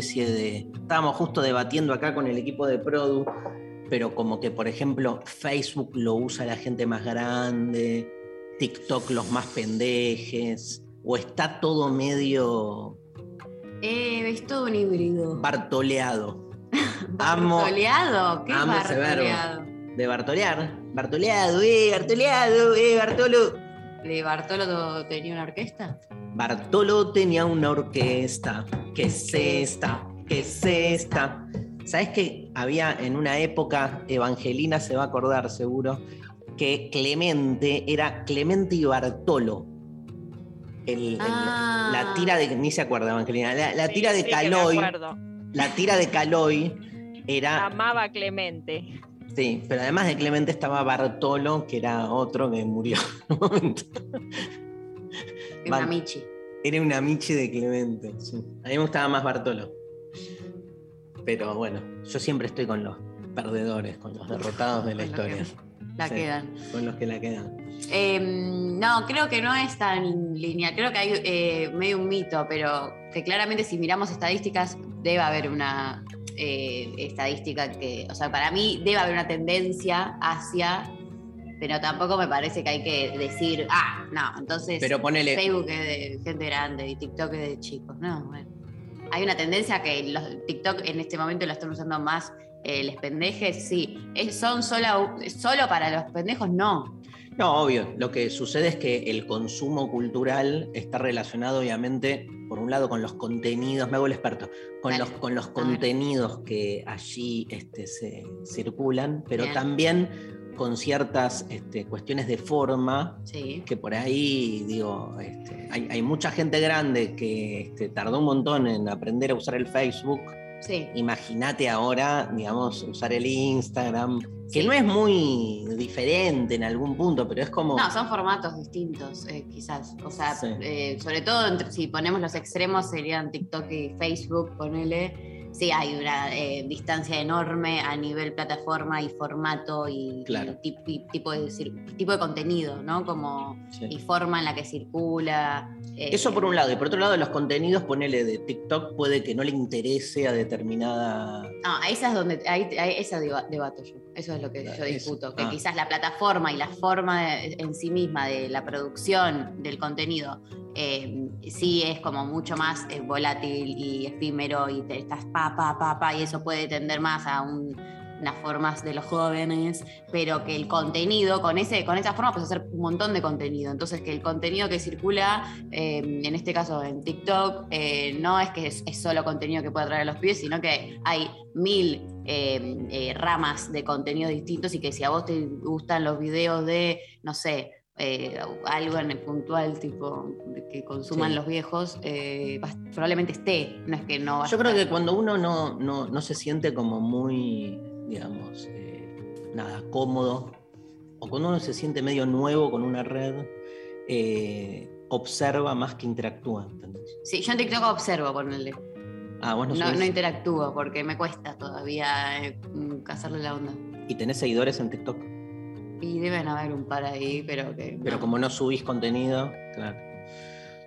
especie de... Estábamos justo debatiendo acá con el equipo de Produ, pero como que, por ejemplo, Facebook lo usa la gente más grande, TikTok los más pendejes, o está todo medio Eh, es todo un híbrido. bartoleado. ¿Bartoleado? ¿Qué amo bartoleado? de bartolear. Bartoleado, eh, bartoleado, eh, Bartolo. ¿De Bartolo tenía una orquesta? Bartolo tenía una orquesta. ¿Qué es esta? ¿Qué es esta? ¿Sabes que había en una época, Evangelina se va a acordar seguro, que Clemente era Clemente y Bartolo? El- el- Ah. la tira de. Ni se acuerda, Evangelina. La, la Sí, tira de sí Caloy. acuerdo. La tira de Caloy era. Amaba a Clemente. Sí, pero además de Clemente estaba Bartolo, que era otro que murió en un momento. Es una Vale. Michi. Era una Michi de Clemente. sí. A mí me gustaba más Bartolo. Pero bueno, yo siempre estoy con los perdedores, con los derrotados de la historia. La Sí. quedan. Con los que la quedan. Eh, no, creo que no es tan lineal. Creo que hay eh, medio un mito, pero que claramente si miramos estadísticas debe haber una eh, estadística que, o sea, para mí debe haber una tendencia hacia, pero tampoco me parece que hay que decir, ah, no, entonces Pero ponele. Facebook es de gente grande y TikTok es de chicos. No, bueno. Hay una tendencia que los TikTok en este momento lo están usando más eh, los pendejes, sí. Es- ¿Son solo, solo para los pendejos? No. No, obvio. Lo que sucede es que el consumo cultural está relacionado, obviamente, por un lado, con los contenidos, me hago el experto, con, Dale. los, con los contenidos que allí este, se circulan, pero Bien. también con ciertas este, cuestiones de forma Sí. que por ahí, digo, este, hay, hay mucha gente grande que este, tardó un montón en aprender a usar el Facebook. Sí. Imagínate ahora, digamos, usar el Instagram, que Sí. no es muy diferente en algún punto, pero es como... No, son formatos distintos, eh, quizás. O sea, eh, sobre todo entre- si ponemos los extremos serían TikTok y Facebook, ponele. Sí, hay una eh, distancia enorme a nivel plataforma y formato y, Claro. y tip- y tipo, de, tipo de contenido, ¿no? Como Sí. y forma en la que circula. eh, Eso por un lado, y por otro lado, los contenidos, ponele de TikTok, puede que no le interese a determinada. No, esa es donde, ahí, ahí- esa deba- debato yo. Eso es lo que Claro, yo eso. discuto. Que Ah. quizás la plataforma y la forma de- en sí misma de la producción del contenido eh, sí es como mucho más eh, volátil y efímero y te estás pa, pa, y eso puede tender más a un- unas formas de los jóvenes, pero que el contenido, con, ese, con esa forma puedes hacer un montón de contenido. Entonces, que el contenido que circula, eh, en este caso en TikTok, eh, no es que es, solo contenido que puede atraer a los pies, sino que hay mil eh, ramas de contenido distintos y que si a vos te gustan los videos de, no sé, eh, algo en el puntual tipo de que consuman Sí. los viejos, eh, probablemente esté, no es que no va Yo creo que cuando uno no, no, no se siente como muy, digamos, eh, nada, cómodo, o cuando uno se siente medio nuevo con una red, observa más que interactúa. ¿entendés? Sí, yo en TikTok observo, ponerle. Ah, vos no, No, subís. no interactúo porque me cuesta todavía mm, cazarle la onda. ¿Y tenés seguidores en TikTok? Y deben haber un par ahí, pero que. Pero no. como no subís contenido, claro.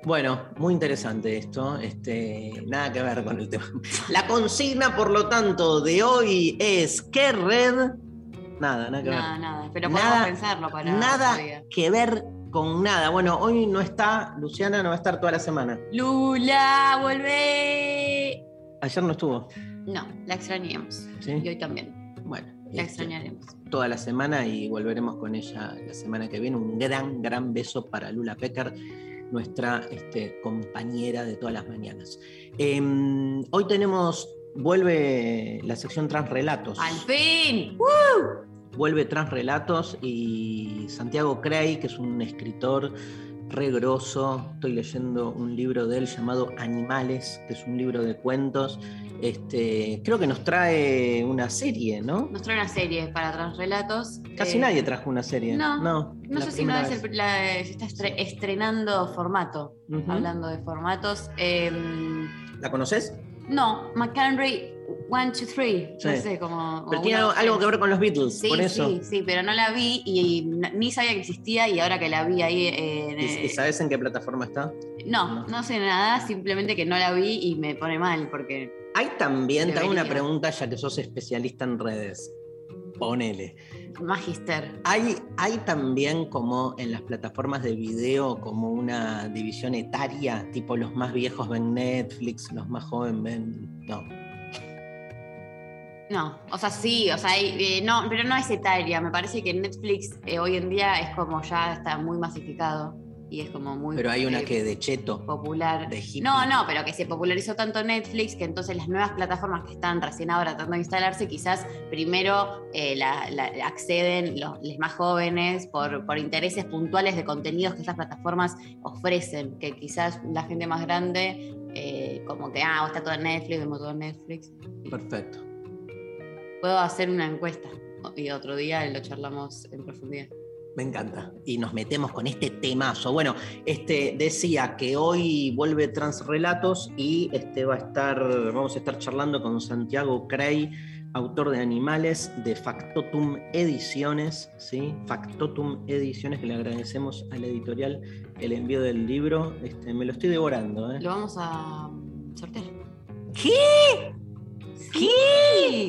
Bueno, muy interesante esto. Este, nada que ver con el tema. La consigna, por lo tanto, de hoy es ¿qué red? Nada, nada que ver. Nada, nada. Pero Nada- podemos pensarlo para nada que ver con nada. Bueno, hoy no está, Luciana no va a estar toda la semana. Lula, volvé. Ayer no estuvo. No, la extrañamos. ¿sí? Y hoy también. La este, extrañaremos. toda la semana y volveremos con ella la semana que viene. Un gran, gran beso para Lula Pecker, nuestra este, compañera de todas las mañanas. Em, hoy tenemos, vuelve la sección Transrelatos. ¡Al fin! Vuelve Transrelatos y Santiago Cray, que es un escritor re grosso. Estoy leyendo un libro de él llamado Animales, que es un libro de cuentos. Este, creo que nos trae una serie, ¿no? Nos trae una serie para Transrelatos. Casi Eh, nadie trajo una serie. no, no, No sé si no es el, la- se está estre- estrenando formato. Hablando de formatos. em, ¿La conoces? no, McHenry 1, 2, 3. No Sí. sé cómo. Pero tiene algo, que ver con los Beatles, Sí, por eso. sí, sí, pero no la vi y, ni sabía que existía y ahora que la vi ahí en, ¿Y, eh, y sabes en qué plataforma está? No, no sé nada, simplemente que no la vi y me pone mal porque Hay también, te hago una pregunta ya que sos especialista en redes. Ponele. Magister. Hay, hay también como en las plataformas de video como una división etaria, tipo los más viejos ven Netflix, los más jóvenes ven... No. No, o sea, sí, o sea, hay- eh, no, pero no es etaria. Me parece que Netflix eh, hoy en día es como ya está muy masificado y es como muy Pero hay una eh, que de cheto. popular. de hippie. No, no, pero que se popularizó tanto Netflix que entonces las nuevas plataformas que están recién ahora tratando de instalarse, quizás primero eh, la- la- acceden los, los más jóvenes por, por intereses puntuales de contenidos que esas plataformas ofrecen, que quizás la gente más grande, eh, como que, ah, está todo en Netflix, vemos todo en Netflix. Perfecto. Puedo hacer una encuesta y otro día lo charlamos en profundidad. Me encanta. Y nos metemos con este temazo. Bueno, este decía que hoy vuelve Transrelatos y este va a estar, vamos a estar charlando con Santiago Cray, autor de Animales de Factotum Ediciones, ¿sí? Factotum Ediciones, que le agradecemos a la editorial el envío del libro. Este, me lo estoy devorando, ¿eh? Lo vamos a sortear. ¿Qué? ¿Qué?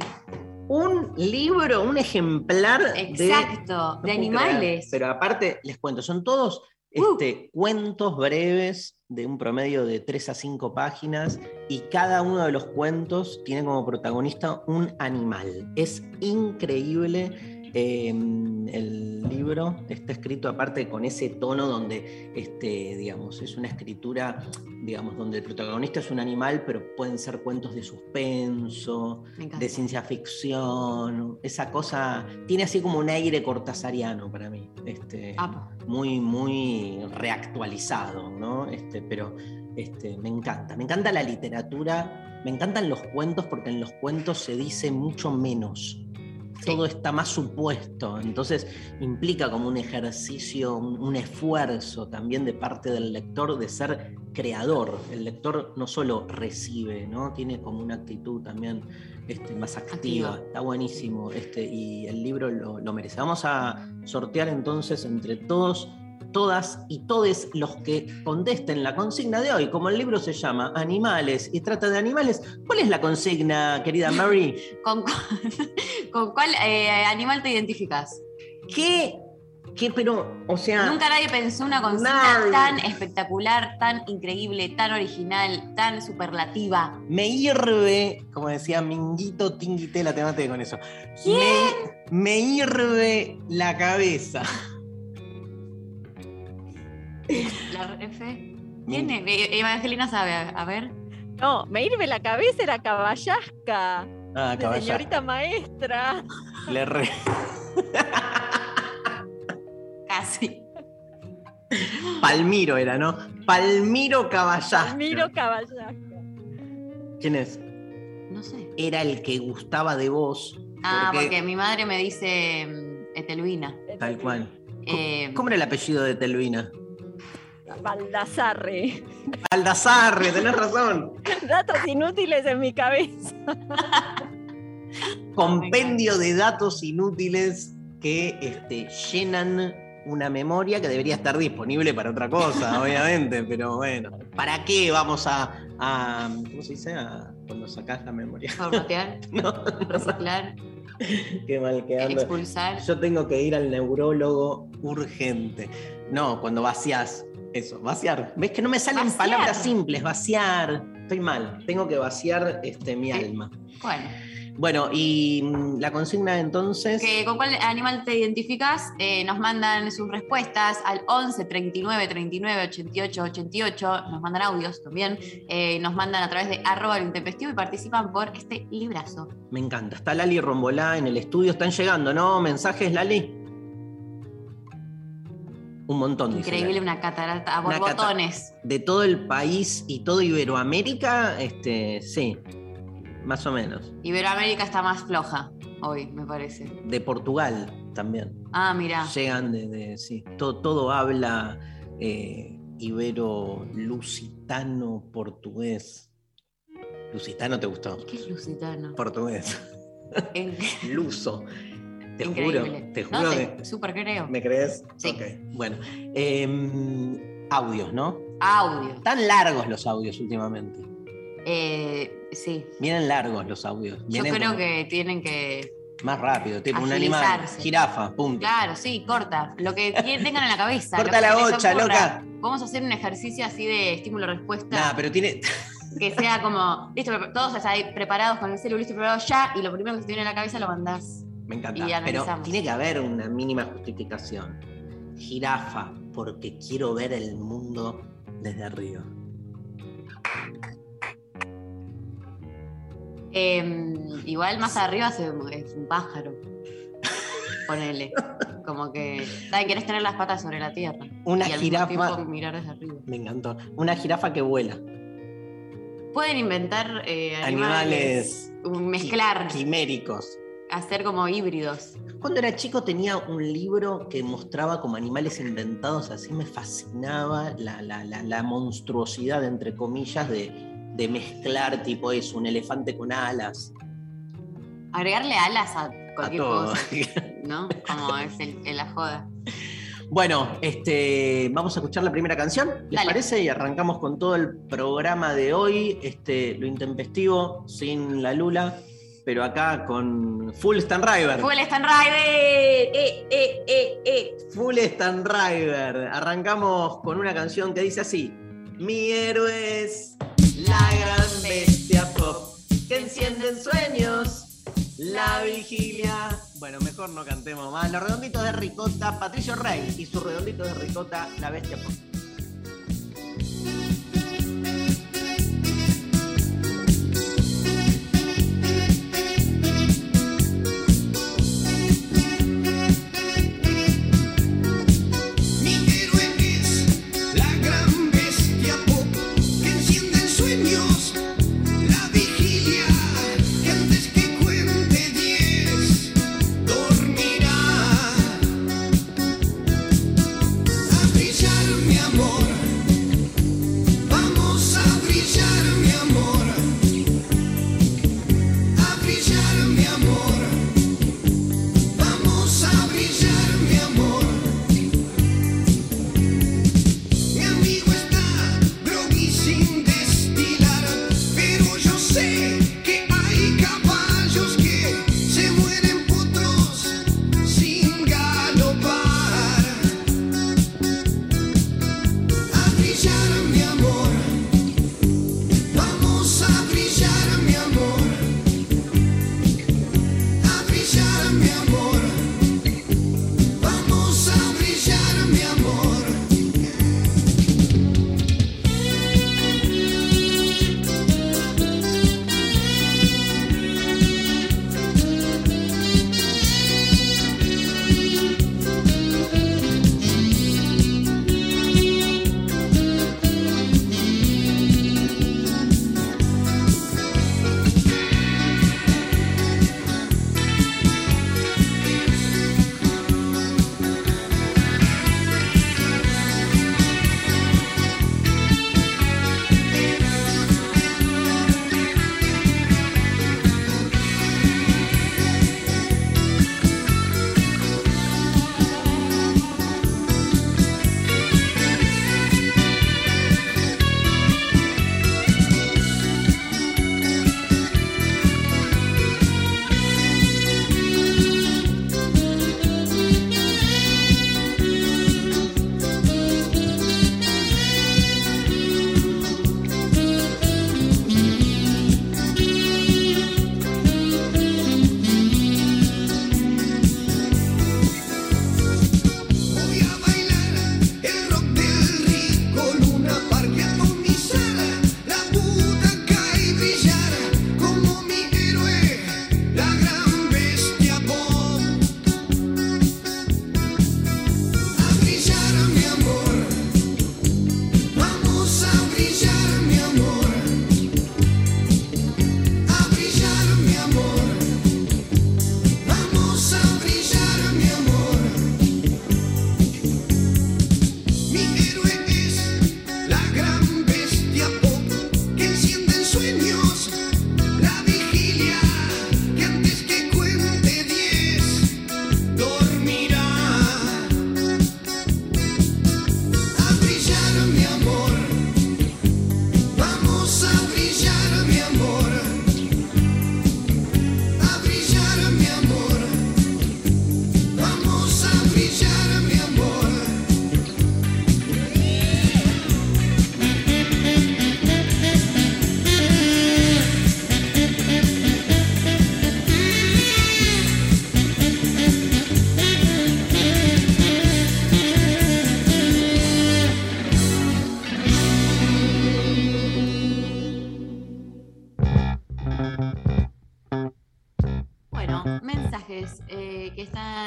Un libro, un ejemplar de Exacto, No de puedo animales. creer, Pero aparte, les cuento, son todos Uh. este, cuentos breves de un promedio de 3 a 5 páginas y cada uno de los cuentos tiene como protagonista un animal. Es increíble. Eh, el libro está escrito aparte con ese tono donde, este, digamos, es una escritura, digamos, donde el protagonista es un animal, pero pueden ser cuentos de suspenso, de ciencia ficción, esa cosa, tiene así como un aire cortasariano para mí, este, muy, muy reactualizado, ¿no? Este, pero este, me encanta, me encanta la literatura, me encantan los cuentos porque en los cuentos se dice mucho menos. Sí. Todo está más supuesto, entonces implica como un ejercicio, un, un esfuerzo también de parte del lector de ser creador. El lector no solo recibe, ¿no? tiene como una actitud también este, más activa. Activa. Está buenísimo este, y el libro lo, lo merece. Vamos a sortear entonces entre todos, todas y todes los que contesten la consigna de hoy. Como el libro se llama Animales y trata de animales, ¿cuál es la consigna, querida Mary? ¿Con, cu- con cuál eh, animal te identificas? ¿Qué? ¿Qué? Pero, o sea. Nunca nadie pensó una consigna Nadie. tan espectacular, tan increíble, tan original, tan superlativa. Me hierve, como decía Minguito Tinguitela, te maté con eso. Me, me hierve la cabeza. La F. ¿Quién es? Eh, Evangelina sabe, a, ver. No, me irme la cabeza era caballasca, Ah, caballa. señorita maestra. Le re- Casi. Palmiro era, ¿no? Palmiro Caballasca. Miro caballasca. ¿Quién es? No sé. Era el que gustaba de vos. Ah, porque- porque mi madre me dice mm, Etelvina. Tal cual. Eh, ¿Cómo era el apellido de Telvina? Baldassarre. Aldazarre, tenés razón. Datos inútiles en mi cabeza. Compendio de datos inútiles que este, llenan una memoria que debería estar disponible para otra cosa, obviamente, pero bueno. ¿Para qué vamos a, a- ¿cómo se dice? A- cuando sacás la memoria. formatear, No, reciclar, qué mal que ando. expulsar. Yo tengo que ir al neurólogo urgente. No, cuando vaciás. Eso, vaciar. ¿Ves que no me salen Vaciar. palabras simples? Vaciar. Estoy mal. Tengo que vaciar este, mi alma. Bueno, Bueno, y mm, la consigna entonces. Que con cuál animal te identificas, eh, nos mandan sus respuestas al 11 39 39 88 88, nos mandan audios también, eh, nos mandan a través de arroba lo intempestivo y participan por este librazo. Me encanta. Está Lali Rombolá en el estudio. Están llegando, ¿no? Mensajes, Lali. Un montón, Increíble, una catarata a Una cata- borbotones. De todo el país y todo Iberoamérica, este, sí, más o menos. Iberoamérica está más floja hoy, me parece. De Portugal también. Ah, mira. Llegan de, de- sí, todo, todo habla eh, ibero-lusitano, portugués. ¿Lusitano te gustó? ¿Qué es lusitano? Portugués. En- Luso. Te Increíble. juro, te No, juro que. súper creo. ¿Me crees? Sí. Bueno. em, audios, ¿no? Audio. Tan largos los audios últimamente. Eh, sí. Vienen largos los audios. Yo creo que tienen que. Más rápido, tipo un animal. Jirafa, punto. Claro, sí, corta. Lo que tengan en la cabeza. Corta la bocha, loca. Vamos a hacer un ejercicio así de estímulo-respuesta. Nah, pero tiene. Que sea como, listo, todos ahí preparados con el celular, listo, preparado ya, y lo primero que se te viene a la cabeza lo mandás. Me encanta. Pero tiene que haber una mínima justificación. Jirafa, porque quiero ver el mundo desde arriba. Eh, igual más arriba se- es un pájaro. Ponele. Como que. ¿sabes? Querés tener las patas sobre la tierra. Una y al jirafa. mismo tiempo mirar desde arriba. Me encantó. Una jirafa que vuela. Pueden inventar eh, animales. Animales Mezclar. Quiméricos. Hacer como híbridos. Cuando era chico tenía un libro que mostraba como animales inventados, así me fascinaba la, la- la- la monstruosidad, entre comillas, de, de mezclar tipo eso, un elefante con alas. Agregarle alas a A cualquier todo. cosa. ¿No? Como es el, el- la joda. Bueno, este, vamos a escuchar la primera canción, ¿les Dale. parece? Y arrancamos con todo el programa de hoy, este, lo intempestivo, sin la Lula, pero acá con Full Stan River. Full Stan Rider. Eh, eh, eh, eh. Full Stan River. Arrancamos con una canción que dice así: Mi héroe es la gran bestia pop que enciende en sueños la vigilia. Bueno, mejor no cantemos más. Los redonditos de ricota, Patricio Rey y sus redonditos de ricota, la bestia pop.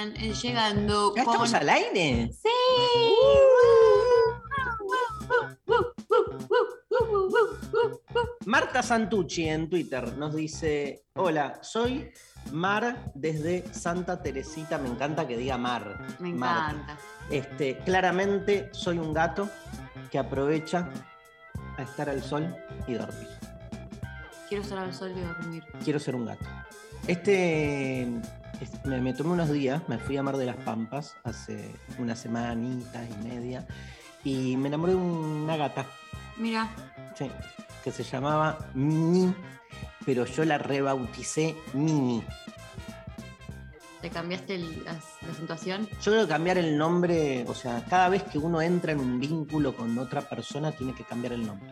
Están eh, llegando. ¿Ya estamos con- al aire? ¡Sí! Marta Santucci en Twitter nos dice: Hola, soy Mar desde Santa Teresita. Me encanta que diga Mar. Me encanta. Este, claramente soy un gato que aprovecha a estar al sol y dormir. Quiero estar al sol y dormir. Quiero ser un gato. Este, es- me, me tomé unos días, me fui a Mar de las Pampas hace una semanita y media y me enamoré de una gata, Mira, sí, que se llamaba Mini, pero yo la rebauticé Mini. ¿te cambiaste el- la, la acentuación? Yo creo que cambiar el nombre, o sea, cada vez que uno entra en un vínculo con otra persona tiene que cambiar el nombre.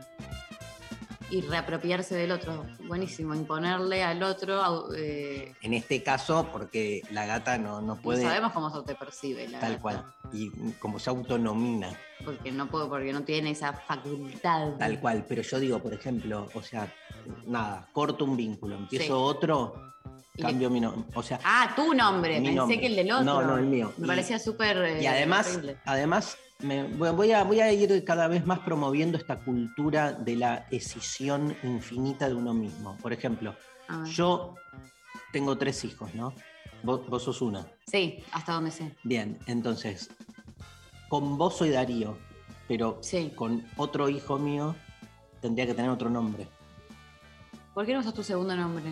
Y reapropiarse del otro. Buenísimo. Imponerle al otro. eh, En este caso, porque la gata no, no no puede sabemos cómo se te percibe la tal gata, cual. Y como se autonomina, Porque no puedo, porque no tiene esa facultad. tal cual. Pero yo digo, por ejemplo, o sea, nada, corto un vínculo, empiezo Sí. otro, cambio mi nombre. O sea, Ah, tu nombre. Pensé nombre. que el del otro. No, no, el mío. Me Y- parecía súper. eh, y además, horrible. además me- voy, a, voy a ir cada vez más promoviendo esta cultura de la escisión infinita de uno mismo. Por ejemplo, A ver. yo tengo tres hijos, ¿no? Vos, vos sos una. Sí, hasta donde sé. Bien, entonces, con vos soy Darío, pero Sí. con otro hijo mío tendría que tener otro nombre. ¿Por qué no usas tu segundo nombre?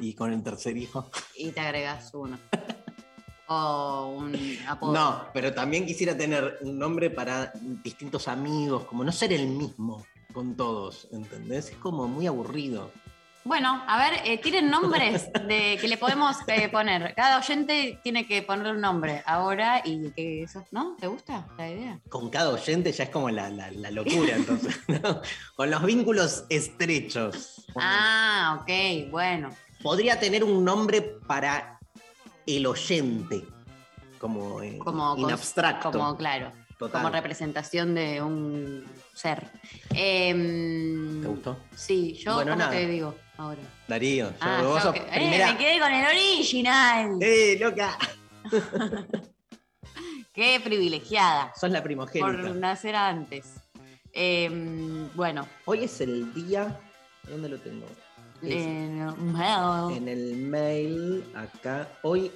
Y con el tercer hijo. Y te agregas uno. o un apodo. No, pero también quisiera tener un nombre para distintos amigos, como no ser el mismo con todos, ¿entendés? Es como muy aburrido. Bueno, a ver, eh, tienen nombres de que le podemos eh, poner. Cada oyente tiene que poner un nombre ahora y que eso, ¿no? ¿Te gusta la idea? Con cada oyente ya es como la, la- la locura, entonces. ¿no? Con los vínculos estrechos. Ah, ok, bueno. Podría tener un nombre para el oyente, como, eh, Como in abstracto. Como, claro, Total. como representación de un ser. Em, ¿Te gustó? Sí, yo Bueno, ¿cómo nada. te digo ahora. Darío, yo- Ah, vos yo sos que- eh, me quedé con el original. ¡Eh, loca! Qué privilegiada Sos la por primogénita. nacer antes. Em, bueno, Hoy es el día. ¿Dónde lo tengo? Es eh, well, en el mail, acá. Hoy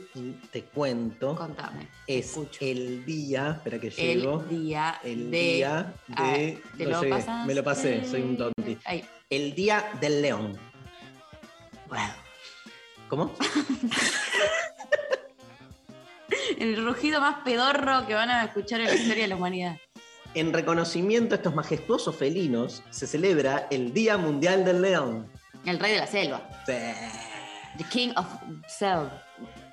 te cuento. contame. Es escucho. el día. Espera que llego. El día El de. día Ah, de. ¿te no lo llegué, pasaste? me lo pasé, soy un tonti. El día del león. ¿Cómo? El rugido más pedorro que van a escuchar en la historia de la humanidad. En reconocimiento a estos majestuosos felinos, se celebra el Día Mundial del León. El rey de la selva. Sí. The King of Selva.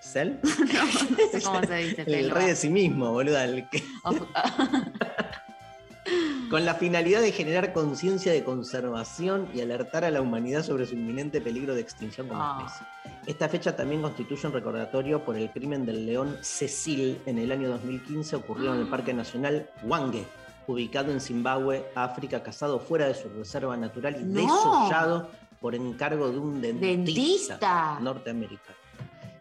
¿Cel? No sé cómo se dice. El selva. rey de sí mismo, boluda. el que- Of- con la finalidad de generar conciencia de conservación y alertar a la humanidad sobre su inminente peligro de extinción como Ah. especie. Esta fecha también constituye un recordatorio por el crimen del león Cecil en el año 2015 ocurrido en el Parque Nacional Hwange, ubicado en Zimbabue, África, cazado fuera de su reserva natural y No. desollado por encargo de un dentista, Dentista. norteamericano.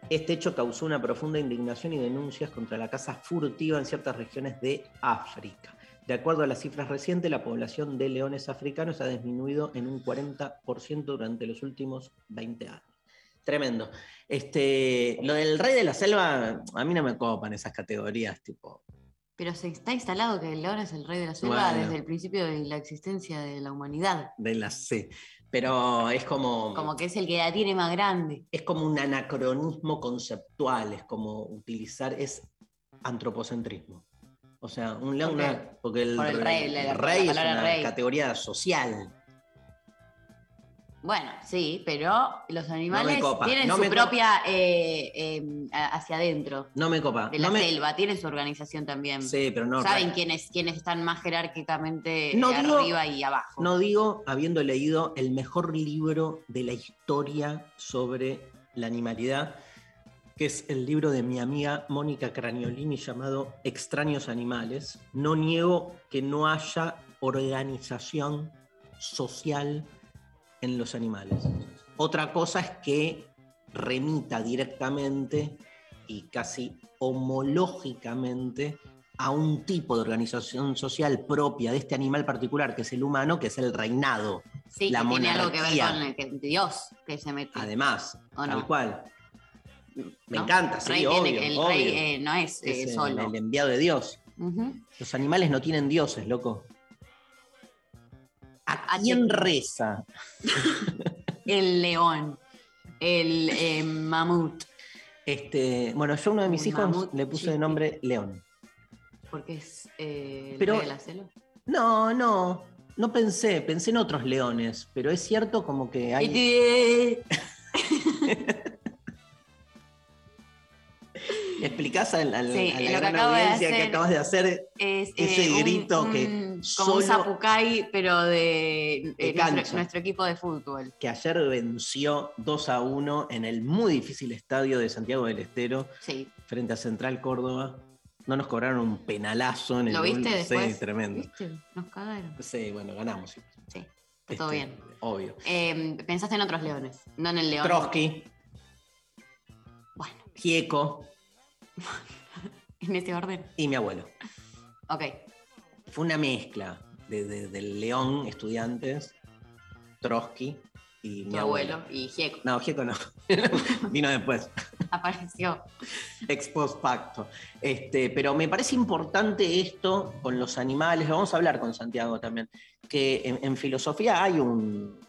Este hecho causó una profunda indignación y denuncias contra la caza furtiva en ciertas regiones de África. De acuerdo a las cifras recientes, la población de leones africanos ha disminuido en un 40% durante los últimos 20 años. Tremendo. Este, lo del rey de la selva, a mí no me copan esas categorías, tipo. Pero se está instalado que el león es el rey de la selva Bueno. desde el principio de la existencia de la humanidad. de la C. Pero es como, Como que es el que la tiene más grande. es como un anacronismo conceptual, es como utilizar, es antropocentrismo. O sea, un no- porque el, Por el rey, la- la rey es una rey. categoría social. Bueno, sí, pero los animales tienen no su propia eh, eh, a- hacia adentro No me copa. de la no me- selva, tienen su organización también. Sí, pero no. Saben quiénes, quiénes están más jerárquicamente eh, digo- arriba y abajo. No digo habiendo leído el mejor libro de la historia sobre la animalidad, que es el libro de mi amiga Mónica Craniolini llamado Extraños Animales. No niego que no haya organización social en los animales. Otra cosa es que remita directamente y casi homológicamente a un tipo de organización social propia de este animal particular, que es el humano, que es el reinado. Sí, La que tiene algo que ver monarquía. con el que- Dios que se mete. Además, ¿O tal cual. Me ¿no? encanta, sí, Rey obvio, el obvio. rey eh, no es, eh, Es solo. el enviado de Dios. Los animales no tienen dioses, loco. ¿A quién reza? El león, el eh, mamut, Este, bueno, yo a uno de mis Un hijos mamut le puse de nombre León. porque es eh, el Pero- de la selva. No, no, no pensé, pensé en otros leones, pero es cierto como que hay... Y- ¿Explicás al- al- Sí, a la que gran de audiencia que hacer- acabas de hacer? Es Ese eh, un- grito que un- como solo- un zapucay, pero de, De eh, nuestro, nuestro equipo de fútbol. que ayer venció 2 a 1 en el muy difícil estadio de Santiago del Estero Sí, frente a Central Córdoba. No nos cobraron un penalazo en el ¿lo viste gol. después? Sí, tremendo. ¿Viste? Nos cagaron. Sí, bueno, ganamos. Sí, está todo Este, bien. Obvio. Eh, pensaste en otros leones, no en el león. Trotsky, Bueno, Gieco en ese orden. y mi abuelo. Ok. Fue una mezcla de, de- del León Estudiantes, Trotsky y mi abuelo. abuelo y Gieco No, Gieco no. Vino después. apareció. ex post facto. Este, pero me parece importante esto con los animales, vamos a hablar con Santiago también, que en, en filosofía hay un,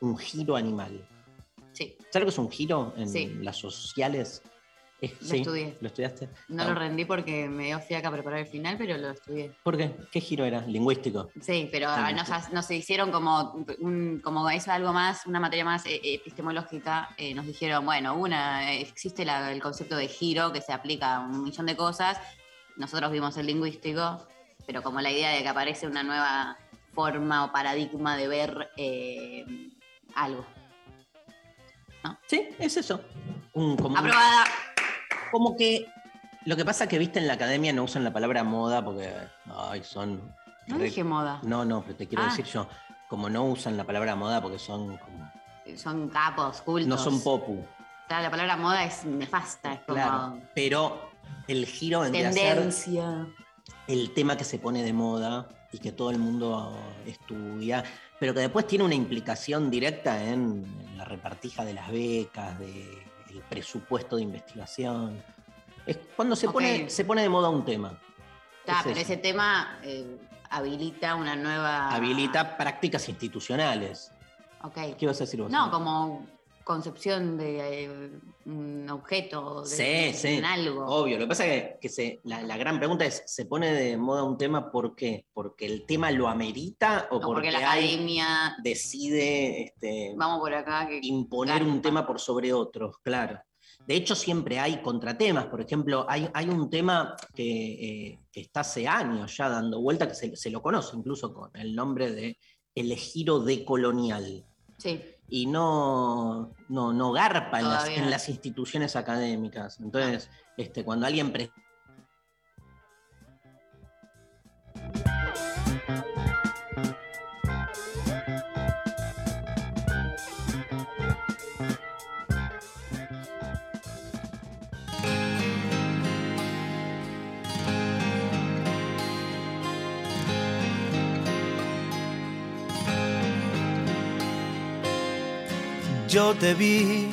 un giro animal. Sí, ¿Sabes lo que es un giro en Sí. las sociales? Es- Lo estudié. ¿Lo estudiaste? no Ah, lo rendí porque me dio fiaca preparar el final, pero lo estudié. ¿Por qué? ¿Qué giro era? Lingüístico. Sí, pero nos, nos hicieron como, un, como eso algo más, una materia más eh, epistemológica. eh, nos dijeron, bueno, una, eh, existe la- el concepto de giro que se aplica a un millón de cosas. Nosotros vimos el lingüístico, pero como la idea de que aparece una nueva forma o paradigma de ver eh, algo. Sí, es eso. Un- como, un- Aprobada. Como que lo que pasa es que viste en la academia no usan la palabra moda porque ay, son No re- dije moda. No, no, pero te quiero Ah. decir yo, como no usan la palabra moda porque son como, Son capos, cultos. no son popu, Claro, la palabra moda es nefasta, es como claro. Pero el giro ser tendencia. el tema que se pone de moda y que todo el mundo estudia, pero que después tiene una implicación directa en, en la repartija de las becas, presupuesto de investigación. Es cuando se, pone, se pone de moda un tema. Es pero eso. ese tema eh, habilita una nueva. Habilita prácticas institucionales. Ok. ¿Qué ibas a decir vos? No, como concepción de eh, un objeto, de Sí, sí. en algo. Obvio, lo que pasa es que, que se- la, la gran pregunta es, ¿se pone de moda un tema por qué? ¿Porque el tema lo amerita o O porque porque, la academia. decide este, Vamos por acá. Que, imponer un tema por sobre otros? Claro. De hecho, siempre hay contratemas. Por ejemplo, hay, hay un tema que, eh, que está hace años ya dando vuelta, que se, se lo conoce incluso con el nombre de el giro decolonial. Sí. Y no, no, no garpa en las, en las instituciones académicas. Entonces, este, cuando alguien Yo te vi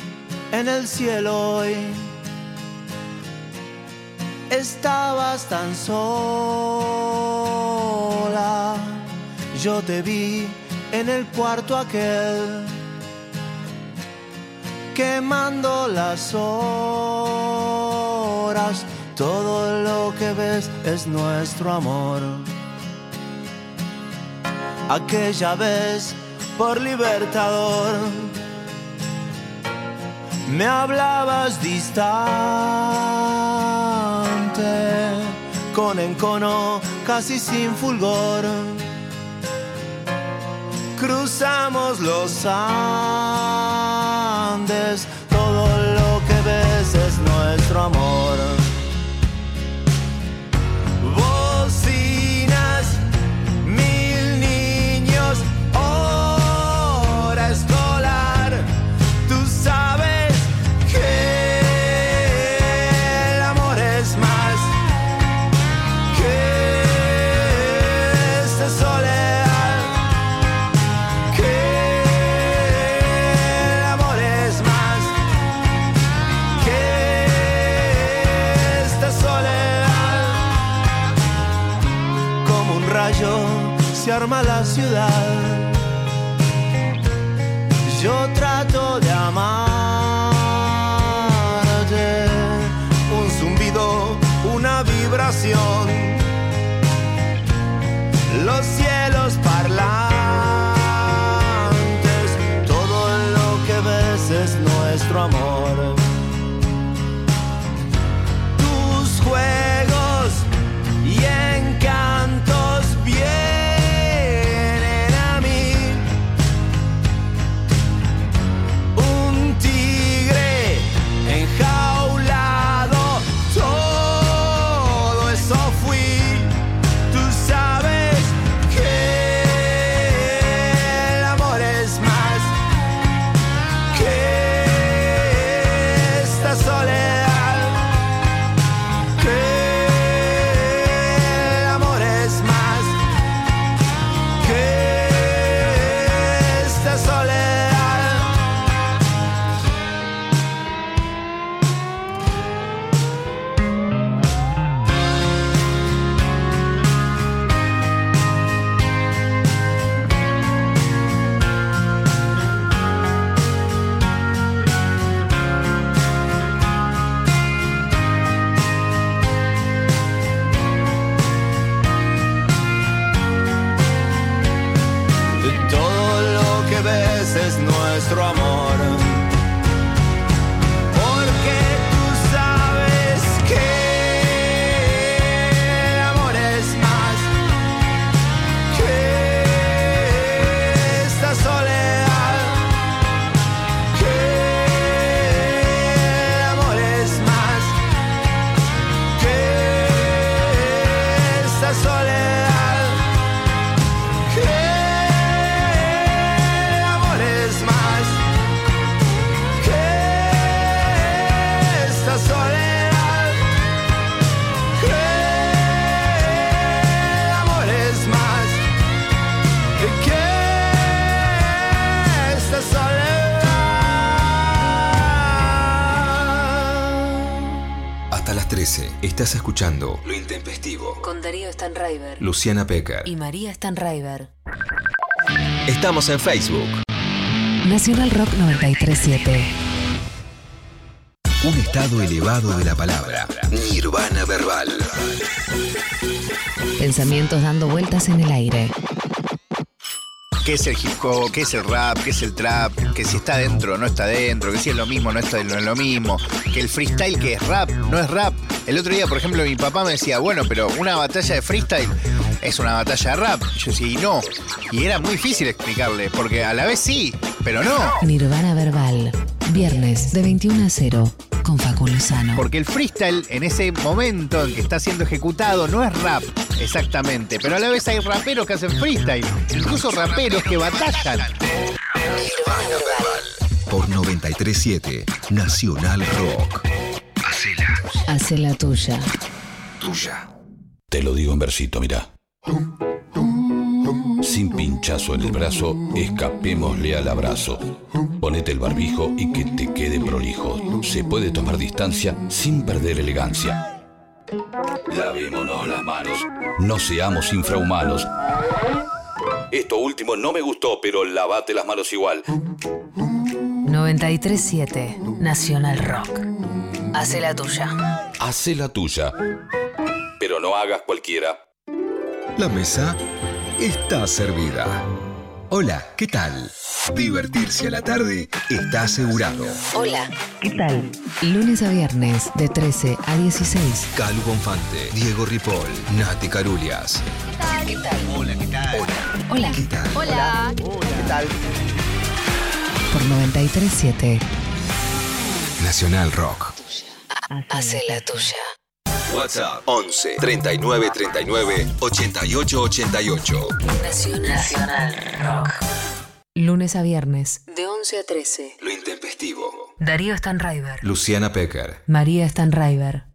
en el cielo hoy. Estabas tan sola. Yo te vi en el cuarto aquel. Quemando las horas. Todo lo que ves es nuestro amor. Aquella vez por Libertador me hablabas distante, con encono casi sin fulgor. Cruzamos los Andes, todo lo que ves es nuestro amor. Arma la ciudad. Yo trato de amarte. Un zumbido, una vibración. Estás escuchando Lo Intempestivo. Con Darío Stanraiver Luciana Pecker. y María Stanraiver. Estamos en Facebook. Nacional Rock 937. Un estado elevado de la palabra. Nirvana verbal. Pensamientos dando vueltas en el aire. qué es el hip hop, qué es el rap, qué es el trap, que si está dentro no está dentro, que si es lo mismo no está no es lo mismo, que el freestyle que es rap no es rap. El otro día, por ejemplo, mi papá me decía, bueno, pero una batalla de freestyle es una batalla de rap. Yo decía, y no. Y era muy difícil explicarle, porque a la vez sí, pero no. Nirvana Verbal. Viernes de 21 a 0 con Facu Lozano. Porque el freestyle en ese momento en que está siendo ejecutado no es rap, exactamente. Pero a la vez hay raperos que hacen freestyle, incluso raperos que batallan. Nirvana verbal. Por 937 Nacional Rock. Hace la tuya. tuya. Te lo digo en versito, mirá. Sin pinchazo en el brazo, escapémosle al abrazo. Ponete el barbijo y que te quede prolijo. Se puede tomar distancia sin perder elegancia. Lavémonos las manos. No seamos infrahumanos. Esto último no me gustó, pero lavate las manos igual. 937 Nacional Rock. Hace la tuya. Hacé la tuya. Pero no hagas cualquiera. La mesa está servida. Hola, ¿qué tal? Divertirse a la tarde está asegurado. Hola. ¿Qué tal? Lunes a viernes de 13 a 16. Calu Bonfante, Diego Ripoll, Nati Carulias. ¿Qué tal? Hola, ¿qué tal? Hola. ¿Qué tal? Hola. ¿Qué tal? Por 937 Nacional Rock. Hace la tuya. WhatsApp 11 39 39 88 88. Nacional, Rock. Lunes a viernes de 11 a 13. Lo intempestivo. Darío Stanraiver. Luciana Pecker. María Stanraiver.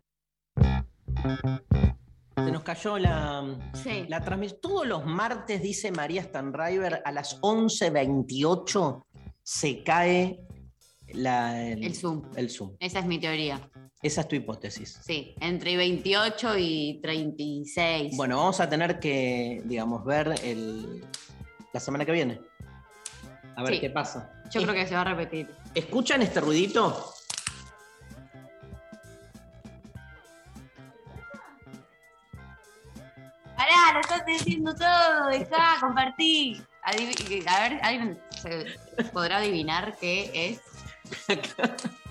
Se nos cayó la, Sí. la transmisión. Todos los martes, dice María Stanriver, a las 11.28 se cae la- El Zoom. El Zoom. Esa es mi teoría. Esa es tu hipótesis. Sí, entre 28 y 36. Bueno, vamos a tener que, digamos, ver el, la semana que viene. A ver Sí. qué pasa. Yo creo que se va a repetir. ¿Escuchan este ruidito? Pará, lo estás diciendo todo, dejá, compartí. A ver, ¿alguien se podrá adivinar qué es?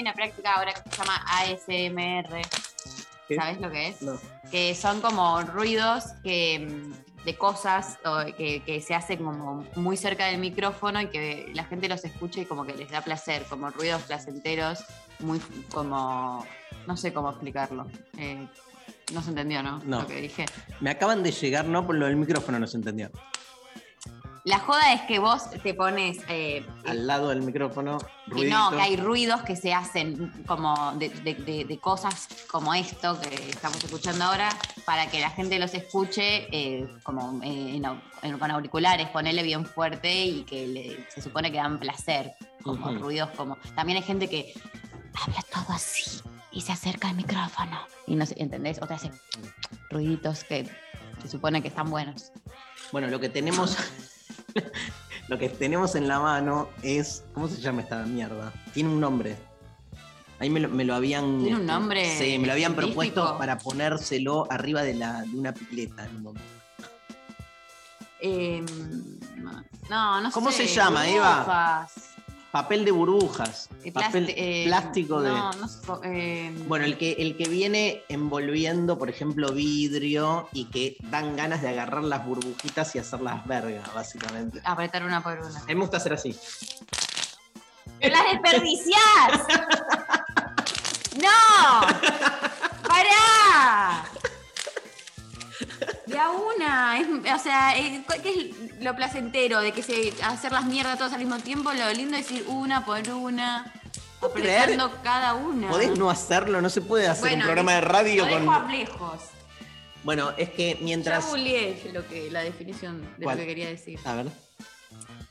Hay una práctica ahora que se llama ASMR. ¿Qué? ¿Sabes lo que es? No. Que son como ruidos que, mm, de cosas o que, que se hacen como muy cerca del micrófono y que la gente los escucha y como que les da placer, como ruidos placenteros, muy como, no sé cómo explicarlo. Eh, no se entendió, ¿no? No. Lo que dije. Me acaban de llegar, no, por lo del micrófono no se entendió. La joda es que vos te pones eh, Al lado del micrófono, que no, que hay ruidos que se hacen como de, de- de- de cosas como esto que estamos escuchando ahora para que la gente los escuche eh, como eh, en au- en- con auriculares, ponerle bien fuerte y que le- se supone que dan placer, como Ujú. ruidos como... También hay gente que habla todo así y se acerca al micrófono y no sé, ¿entendés? O te hace ruiditos que se supone que están buenos. Bueno, lo que tenemos. lo que tenemos en la mano es. ¿Cómo se llama esta mierda? Tiene un nombre. Ahí me lo, me lo habían. ¿Tiene un este, nombre Sí, me lo habían científico? propuesto para ponérselo arriba de, la, de una pileta en un momento. Eh, no, no ¿Cómo sé. se llama, Eva? Papel de burbujas. Eh, papel eh, plástico de. No, no sé, eh, Bueno, el que, el que viene envolviendo, por ejemplo, vidrio y que dan ganas de agarrar las burbujitas y hacerlas verga, básicamente. apretar una por una. A mí me gusta hacer así. ¡Las desperdiciás! ¡No! ¡Pará! De a una. es- o sea, ¿qué es lo placentero de que se hacer las mierdas todas al mismo tiempo? Lo lindo es ir una por una, apretando cada una. ¿Podés no hacerlo? No se puede hacer Bueno, un programa de radio lo con. dejo. Bueno, es que mientras. Ya lo que, la definición de ¿Cuál? lo que quería decir. A ver.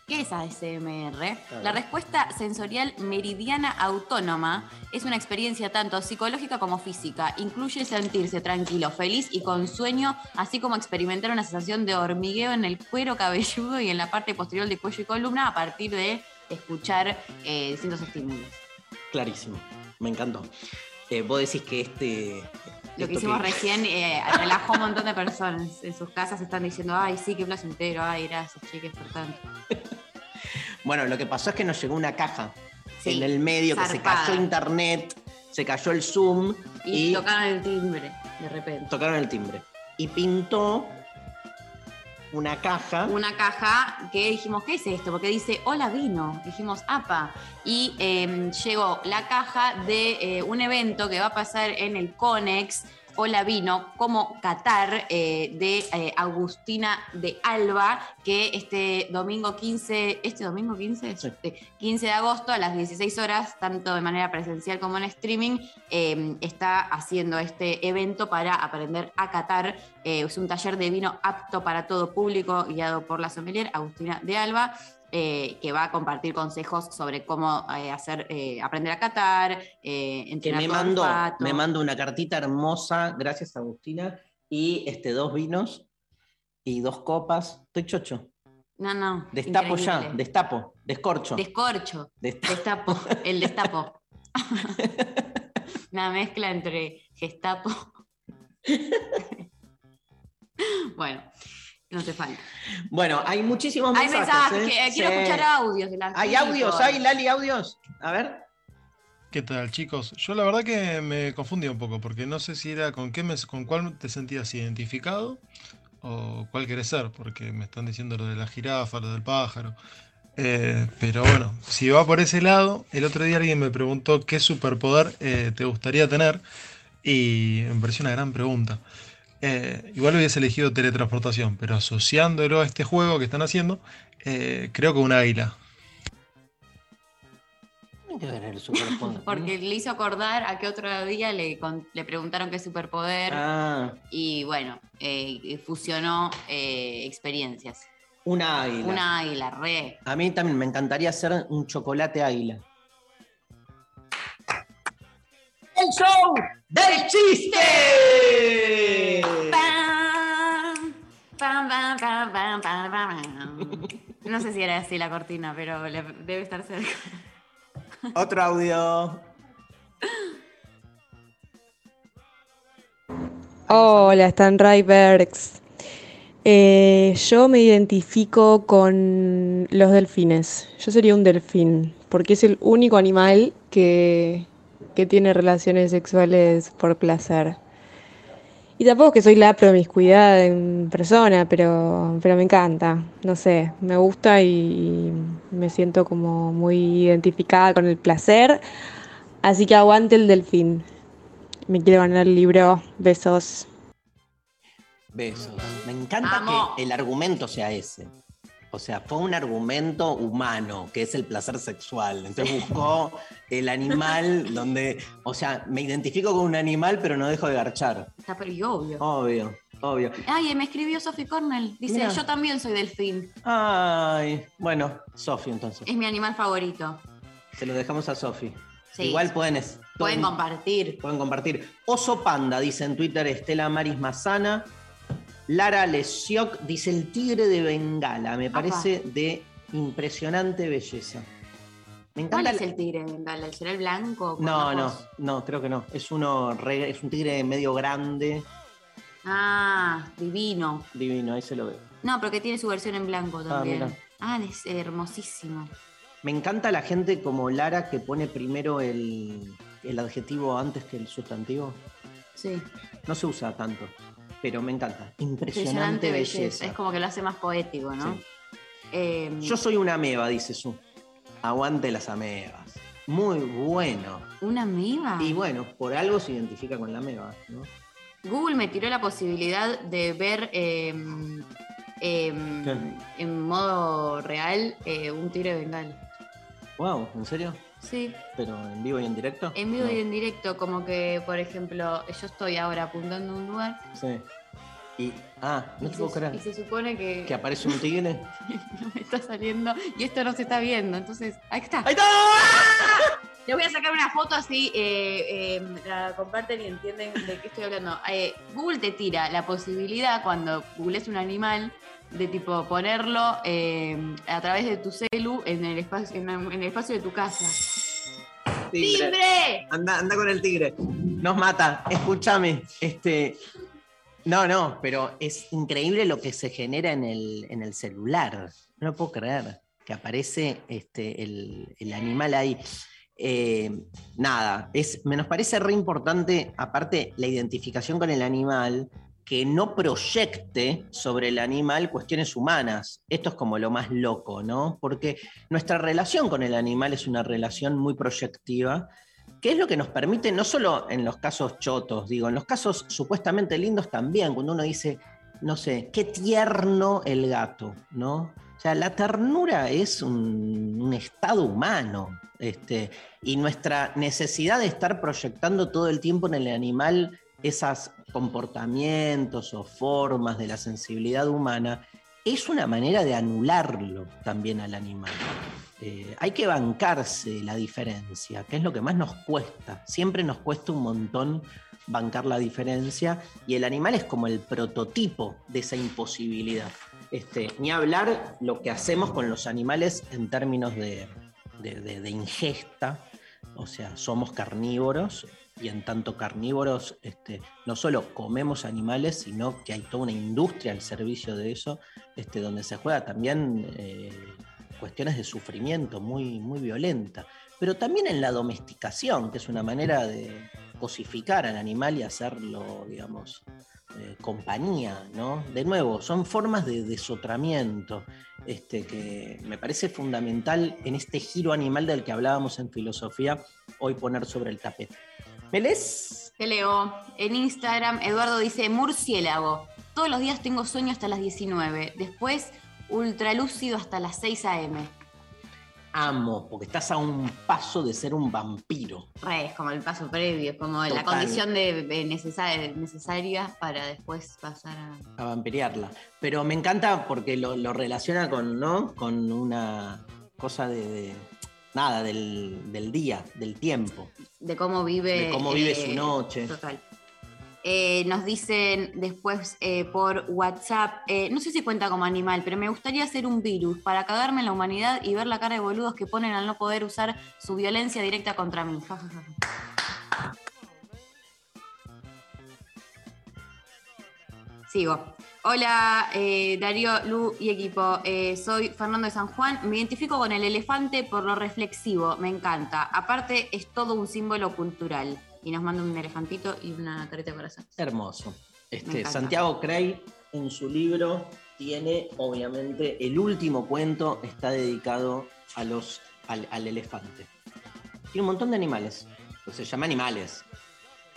¿Qué es ASMR? La respuesta sensorial meridiana autónoma es una experiencia tanto psicológica como física. Incluye sentirse tranquilo, feliz y con sueño, así como experimentar una sensación de hormigueo en el cuero cabelludo y en la parte posterior de cuello y columna a partir de escuchar eh, distintos estímulos. Clarísimo. Me encantó. Eh, vos decís que este. Lo que hicimos recién eh, relajó a un montón de personas. En sus casas están diciendo, ay, sí, qué placentero, ay, gracias, chiques, por tanto. Bueno, lo que pasó es que nos llegó una caja Sí, en el medio, que se cayó internet, se cayó el Zoom Y, y, tocaron el timbre, de repente. tocaron el timbre. Y pintó una caja. una caja que dijimos, ¿qué es esto? Porque dice, hola vino. Dijimos, apa. Y eh, llegó la caja de eh, un evento que va a pasar en el Conex. Hola Vino, como Qatar, eh, de eh, Agustina de Alba, que este domingo 15, ¿este domingo 15? Sí. Sí, 15 de agosto a las 16 horas, tanto de manera presencial como en streaming, eh, está haciendo este evento para aprender a catar. Eh, es un taller de vino apto para todo público, guiado por la sommelier Agustina de Alba. Eh, que va a compartir consejos sobre cómo eh, hacer, eh, aprender a catar, eh, que entrenar me mandó, me mandó una cartita hermosa, gracias Agustina, y este, dos vinos y dos copas. Estoy chocho. No, no. Destapo ya, destapo, descorcho. Descorcho. Desta- Destapo, el destapo. Una mezcla entre gestapo. bueno, no te falta. Bueno, hay muchísimos Hay mensajes. mensajes, ¿eh? que- quiero Sí. escuchar audios de las ¿Hay chicos. audios? ¿Hay Lali audios? A ver. ¿Qué tal, chicos? Yo la verdad que me confundí un poco porque no sé si era con qué me- con cuál te sentías identificado o cuál querés ser, porque me están diciendo lo de la jirafa, lo del pájaro. Eh, pero bueno, si va por ese lado, el otro día alguien me preguntó qué superpoder eh, te gustaría tener y me pareció una gran pregunta. Eh, igual hubiese elegido teletransportación, pero asociándolo a este juego que están haciendo, eh, creo que un águila. Tiene que ver el superpoder. Porque le hizo acordar a que otro día le, con- le preguntaron qué superpoder Ah, y bueno, eh, fusionó eh, experiencias. una águila. Una águila, re. A mí también me encantaría hacer un chocolate águila. El show del chiste. No sé si era así la cortina, pero debe estar cerca. Otro audio. Hola, Stan Bergs. Eh, yo me identifico con los delfines. Yo sería un delfín, porque es el único animal que, que tiene relaciones sexuales por placer. Y tampoco que soy la promiscuidad en persona, pero, pero me encanta. No sé, me gusta y me siento como muy identificada con el placer. Así que aguante el delfín. Me quiero ganar el libro. Besos. Besos. Me encanta Amo. que el argumento sea ese. O sea, fue un argumento humano, que es el placer sexual. Entonces buscó el animal donde, o sea, me identifico con un animal, pero no dejo de garchar. Está pero y obvio. Obvio, obvio. Ay, me escribió Sophie Cornell. Dice, yo también soy delfín. Ay, bueno, Sofi entonces. Es mi animal favorito. Se lo dejamos a Sofi. Sí. Igual pueden, es- Pueden compartir. pueden compartir. Oso Panda, dice en Twitter Estela Maris Mazana. Lara Lesioc dice el tigre de Bengala. Me parece de impresionante belleza. Me ¿Cuál es el tigre de Bengala? ¿El será el blanco? No, no, no, creo que no. Es uno re- es un tigre medio grande, Ah, divino. divino, ahí se lo veo. No, pero que tiene su versión en blanco también. mira. Ah, es hermosísimo. Me encanta la gente como Lara que pone primero el, el adjetivo antes que el sustantivo. Sí. No se usa tanto, pero me encanta. Impresionante, Impresionante belleza. belleza. Es como que lo hace más poético, ¿no? Sí. Eh, Yo soy una ameba, dice Su. Aguante las amebas. Muy bueno. ¿Una amiga? Y bueno, por algo se identifica con la ameba, ¿no? Google me tiró la posibilidad de ver eh, eh, ¿Qué? en modo real eh, un tigre de Bengala. Wow, ¿en serio? Sí, ¿Pero en vivo y en directo? en vivo No. y en directo, como que, por ejemplo, yo estoy ahora apuntando a un lugar Sí. Y, ah, no y, te puedo se, y creer. se supone que, Que aparece un tigre. no me está saliendo y esto no se está viendo, entonces, ahí está. ¡Ahí está! Le voy a sacar una foto así eh, eh, la comparten y entienden de qué estoy hablando. Eh, Google te tira la posibilidad cuando googlees un animal de tipo ponerlo eh, a través de tu celu en el espacio, en, el espacio de tu casa. ¡Timbre! Anda, anda con el tigre. Nos mata. Escúchame. Este. No, no, pero es increíble lo que se genera en el, en el celular. No lo puedo creer. Que aparece este, el, el animal ahí. Eh, nada, es, me nos parece re importante, aparte, la identificación con el animal, que no proyecte sobre el animal cuestiones humanas. Esto es como lo más loco, ¿no? Porque nuestra relación con el animal es una relación muy proyectiva, que es lo que nos permite, no solo en los casos chotos, digo, en los casos supuestamente lindos también, cuando uno dice, no sé, qué tierno el gato, ¿no? O sea, la ternura es un, un estado humano, este, y nuestra necesidad de estar proyectando todo el tiempo en el animal esos comportamientos o formas de la sensibilidad humana es una manera de anularlo también al animal. Eh, hay que bancarse la diferencia, que es lo que más nos cuesta. Siempre nos cuesta un montón bancar la diferencia y el animal es como el prototipo de esa imposibilidad. Este, ni hablar lo que hacemos con los animales en términos de, de- ingesta, o sea, somos carnívoros y en tanto carnívoros este, no solo comemos animales, sino que hay toda una industria al servicio de eso, este, donde se juega también eh, cuestiones de sufrimiento muy, muy violenta, pero también en la domesticación, que es una manera de cosificar al animal y hacerlo, digamos, eh, compañía, ¿no? De nuevo, son formas de desotramiento este, que me parece fundamental en este giro animal del que hablábamos en filosofía, hoy poner sobre el tapete. ¿Me lees? Te leo. En Instagram, Eduardo dice, murciélago. Todos los días tengo sueño hasta las 19. Después, ultralúcido hasta las 6 a.m. Amo, porque estás a un paso de ser un vampiro. Re, es como el paso previo, como la condición de, de necesa- necesaria para después pasar a... a vampiriarla. Pero me encanta porque lo, lo relaciona con, ¿no? con una cosa de, de- nada, del, del día, del tiempo. De cómo vive. De cómo vive eh, su noche. Total. Eh, nos dicen después eh, por WhatsApp, eh, no sé si cuenta como animal, pero me gustaría hacer un virus para cagarme en la humanidad y ver la cara de boludos que ponen al no poder usar su violencia directa contra mí. Sigo. Hola eh, Darío, Lu y equipo. Eh, soy Fernando de San Juan. Me identifico con el elefante por lo reflexivo. Me encanta. Aparte es todo un símbolo cultural. Y nos manda un elefantito y una careta de corazón. Hermoso. Este. Santiago Cray en su libro tiene, obviamente, el último cuento está dedicado a los, al, al elefante. Tiene un montón de animales. pues se llama animales.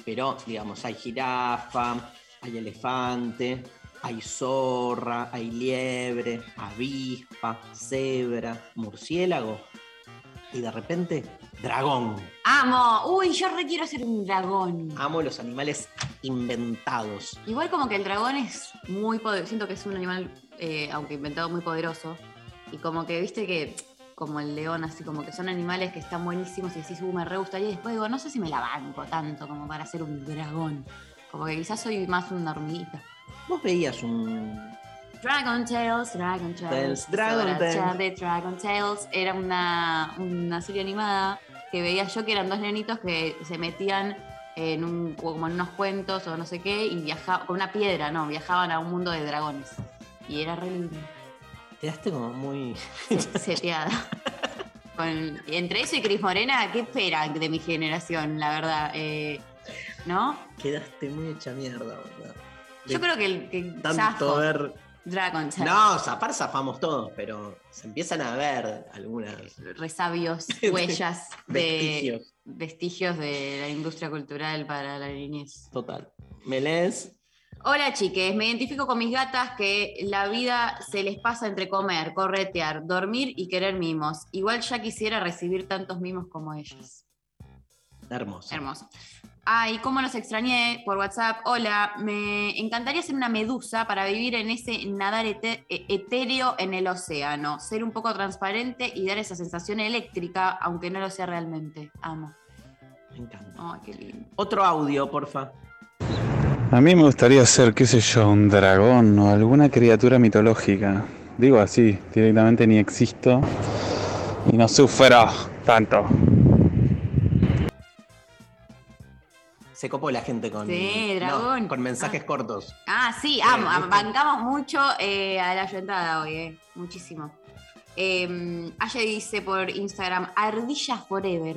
Pero, digamos, hay jirafa, hay elefante, hay zorra, hay liebre, avispa, cebra, murciélago. Y de repente, dragón. ¡Amo! Uy, yo re quiero ser un dragón. Amo los animales inventados. Igual como que el dragón es muy poderoso. Siento que es un animal, eh, aunque inventado, muy poderoso. Y como que, viste que, como el león, así como que son animales que están buenísimos y decís, uh, me re gustaría. Y después digo, no sé si me la banco tanto como para ser un dragón. Como que quizás soy más una hormiguita. Vos veías un. Dragon Tales, Dragon Tales, Tales, Dragon Tales. Dragon Tales. Era una, una serie animada que veía yo que eran dos nenitos que se metían en un, como en unos cuentos o no sé qué y viajaban con una piedra, no, viajaban a un mundo de dragones. Y era re lindo, Quedaste como muy. se- seteada. Con- entre eso y Cris Morena, ¿qué esperan de mi generación, la verdad? Eh, ¿No? Quedaste muy hecha mierda, boludo. Yo creo que el que Tanto zafo, ver. Dragon Tales. No, zafar zafamos todos, pero se empiezan a ver algunas resabios, huellas de vestigios. vestigios de la industria cultural para la niñez. Total. ¿Me lees? Hola chiques, me identifico con mis gatas que la vida se les pasa entre comer, corretear, dormir y querer mimos. Igual ya quisiera recibir tantos mimos como ellas. Hermoso. Hermoso. Ay, cómo los extrañé por WhatsApp. Hola, me encantaría ser una medusa para vivir en ese nadar e- etéreo en el océano, ser un poco transparente y dar esa sensación eléctrica, aunque no lo sea realmente. Amo. Me encanta. Ay, qué lindo. Otro audio, porfa. A mí me gustaría ser, qué sé yo, un dragón o alguna criatura mitológica. Digo así, directamente ni existo y no sufro tanto. Se copó la gente con. Sí, no, dragón. con mensajes cortos. Ah, sí, amo, ¿viste? bancamos mucho eh, a la ayuntada hoy, eh, muchísimo. Eh, Aye dice por Instagram, ardilla forever.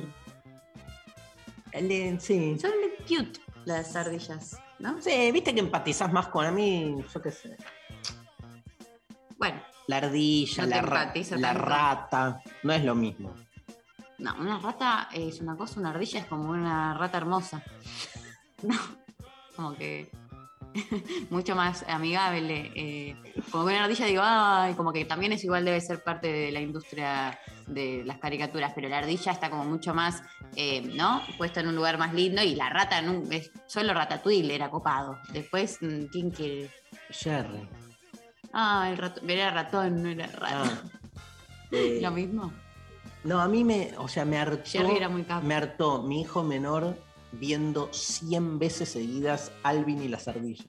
sí. Son cute las ardillas, ¿no? Sí, viste que empatizás más con a mí, yo qué sé. Bueno, La ardilla, No la, ra- la rata. No es lo mismo. No, una rata es una cosa, una ardilla es como una rata hermosa. No, como que mucho más amigable. eh, como que una ardilla digo, ay, como que también es igual, debe ser parte de la industria de las caricaturas, pero la ardilla está como mucho más, eh, ¿no? Puesto en un lugar más lindo y la rata, no, es, solo Ratatouille era copado. Después, mm, ¿quién quiere? Jerry. Ah, el ratón, era ratón, no era rata. Ah. Eh, Lo mismo. No, a mí me, o sea, me hartó, Jerry era muy capo. me hartó mi hijo menor viendo 100 veces seguidas Alvin y las ardillas.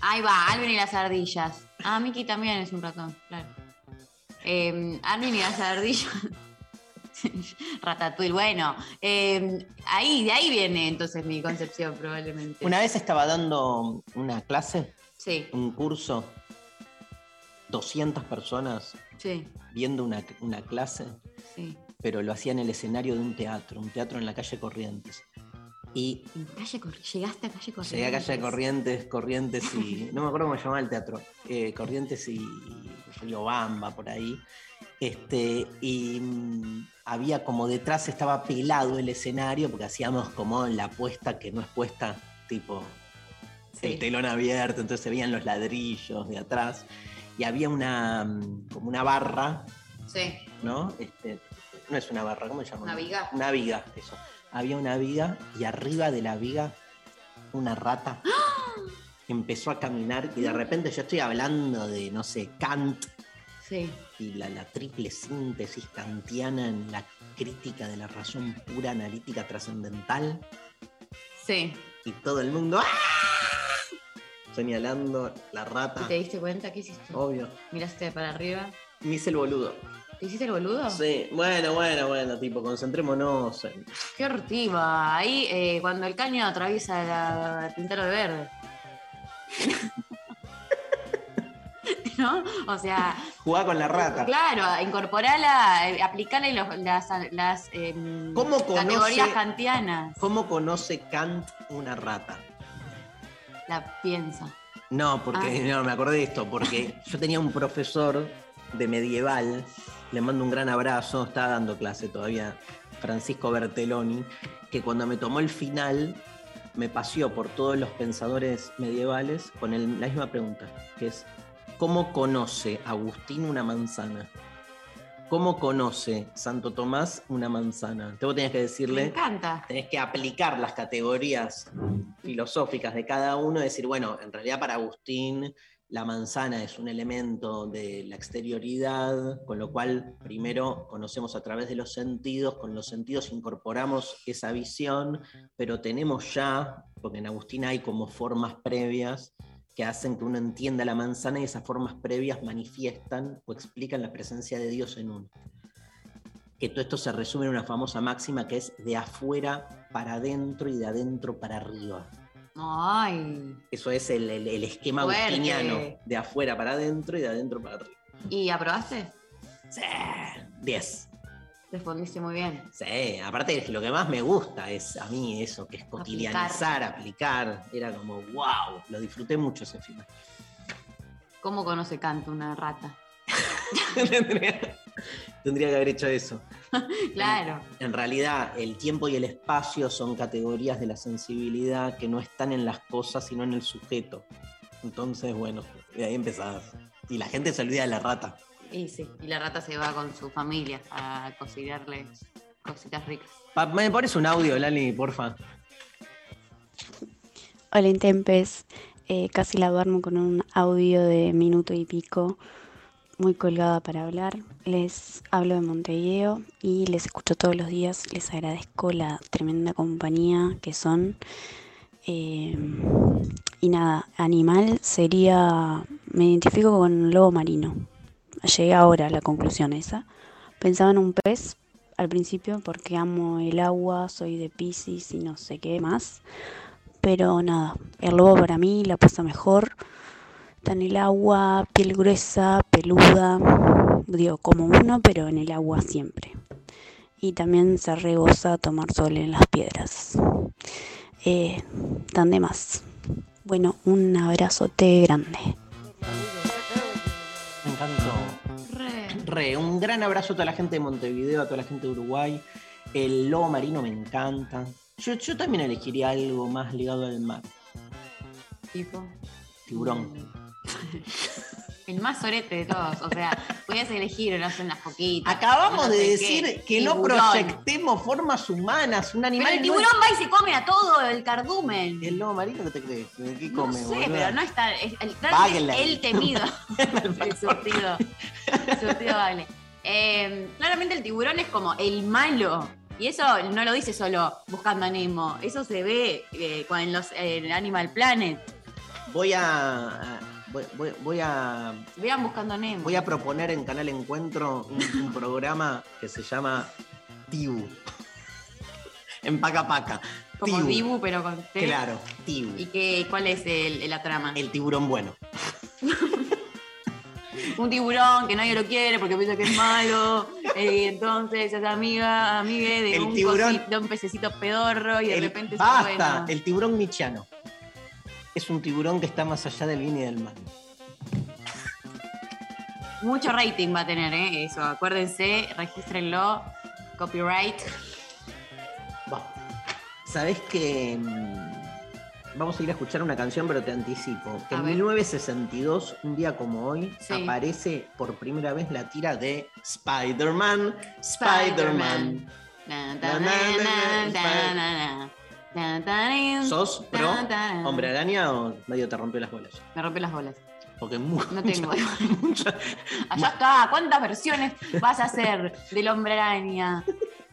Ahí va, Alvin y las ardillas. Ah, Mickey también es un ratón, claro. Eh, Alvin y las ardillas. Ratatouille, bueno. eh, ahí, de ahí viene entonces mi concepción, probablemente. Una vez estaba dando una clase, Sí, un curso, 200 personas sí, viendo una, una clase, sí. Pero lo hacía en el escenario de un teatro, un teatro en la calle Corrientes. Y En calle Cor- llegaste a calle Corrientes. llegué a calle Corrientes, Corrientes y. No me acuerdo cómo se llamaba el teatro. eh, Corrientes y Riobamba, por ahí. Este, y mm, había como detrás estaba pelado el escenario, porque hacíamos como la puesta que no es puesta, tipo Sí. el telón abierto, entonces se veían los ladrillos de atrás. Y había una mm, como una barra, Sí. ¿no? Este, no es una barra, ¿cómo se llama? Una viga. Una viga, eso. Había una viga y arriba de la viga una rata empezó a caminar y de repente yo estoy hablando de, no sé, Kant Sí. y la, la triple síntesis kantiana en la crítica de la razón pura analítica trascendental Sí. y todo el mundo ¡ah! señalando la ¿Y rata. te diste cuenta? ¿Qué hiciste? Obvio. Miraste para arriba. Me hice el boludo. ¿Te hiciste el boludo? Sí, bueno, bueno, bueno, tipo, concentrémonos en... Qué hortiva. Ahí, eh, cuando el caño atraviesa la, el pintero de verde. ¿No? O sea, Jugá con la rata. claro, incorporala, eh, aplicale los- las, las em, ¿Cómo conoce- categorías kantianas. ¿Cómo conoce Kant una rata? La piensa. No, porque Ah. no, me acordé de esto, porque yo tenía un profesor de medieval, le mando un gran abrazo, estaba dando clase todavía, Francisco Bertelloni, que cuando me tomó el final me paseó por todos los pensadores medievales con el- la misma pregunta, que es, ¿cómo conoce Agustín una manzana? ¿Cómo conoce Santo Tomás una manzana? Tenías que Me decirle, encanta. tenés que aplicar las categorías filosóficas de cada uno y decir, bueno, en realidad para Agustín la manzana es un elemento de la exterioridad, con lo cual primero conocemos a través de los sentidos, con los sentidos incorporamos esa visión, pero tenemos ya, porque en Agustín hay como formas previas que hacen que uno entienda la manzana y esas formas previas manifiestan o explican la presencia de Dios en uno que todo esto se resume en una famosa máxima que es de afuera para adentro y de adentro para arriba. Ay. Eso es el, el- el esquema agustiniano, de afuera para adentro y de adentro para arriba. ¿Y aprobaste? Sí, 10. Respondiste muy bien. Sí, aparte lo que más me gusta es a mí eso, que es cotidianizar, aplicar. Era como, wow, lo disfruté mucho ese final. ¿Cómo conoce Kant una rata? tendría, tendría que haber hecho eso. Claro. En realidad, el tiempo y el espacio son categorías de la sensibilidad que no están en las cosas, sino en el sujeto. Entonces, bueno, de ahí empezás. Y la gente se olvida de la rata. Y sí. Y la rata se va con su familia a cocinarle cositas ricas. Pa- ¿Me pones un audio, Lali, porfa? Hola Intempes, Eh, casi la duermo con un audio de minuto y pico, muy colgada para hablar. Les hablo de Montevideo y les escucho todos los días. Les agradezco la tremenda compañía que son. Eh, y nada, animal sería. Me identifico con un lobo marino. Llegué ahora a la conclusión esa. Pensaba en un pez al principio porque amo el agua, soy de Pisces y no sé qué más. Pero nada, el lobo para mí la pasa mejor. Está en el agua, piel gruesa, peluda. Digo, como uno, pero en el agua siempre. Y también se regoza tomar sol en las piedras. Eh, tan de más. Bueno, un abrazote grande. Me encantó. Re, un gran abrazo a toda la gente de Montevideo, a toda la gente de Uruguay. El lobo marino me encanta. Yo, yo también elegiría algo más ligado al mar. Tipo. Tiburón. El más sorete de todos. O sea, podías elegir, no sé, unas poquitas. Acabamos no de sé decir qué, que no proyectemos formas humanas. Un animal. Pero el no tiburón es- va y se come a todo el cardumen. ¿El lobo marino qué te crees? ¿Qué No come, sé, boluda? pero no está. Es, el, el temido. el surtido. El surtido Bagley. Eh, claramente el tiburón es como el malo. Y eso no lo dice solo buscando a Nemo. Eso se ve eh, en los en Animal Planet. Voy a. Voy, voy- voy a. Vean buscando a Nemo. Voy a proponer en Canal Encuentro un, un programa que se llama Tibu. En Paca Paca. como Tibu. Dibu, pero con T. Claro, Tibu. ¿Y qué, cuál es el- la trama? El tiburón bueno. un tiburón que nadie lo quiere porque piensa que es malo. y entonces es amiga, amigue de, El un tiburón- cosi- de un pececito pedorro y de El- repente basta, se bueno. el tiburón michiano. Es un tiburón que está más allá del bien y del mal. Mucho rating va a tener, ¿eh? Eso, acuérdense, regístrenlo. Copyright. ¿Sabés que mm, Vamos a ir a escuchar una canción, pero te anticipo. Que en ver. 1962, un día como hoy, Sí. aparece por primera vez la tira de Spider-Man. Spider-Man. Na, ¿Sos pro hombre araña o medio te rompió las bolas? Me rompe las bolas. Porque mu- No tengo. mucha- Allá está, ¿cuántas versiones vas a hacer del hombre araña?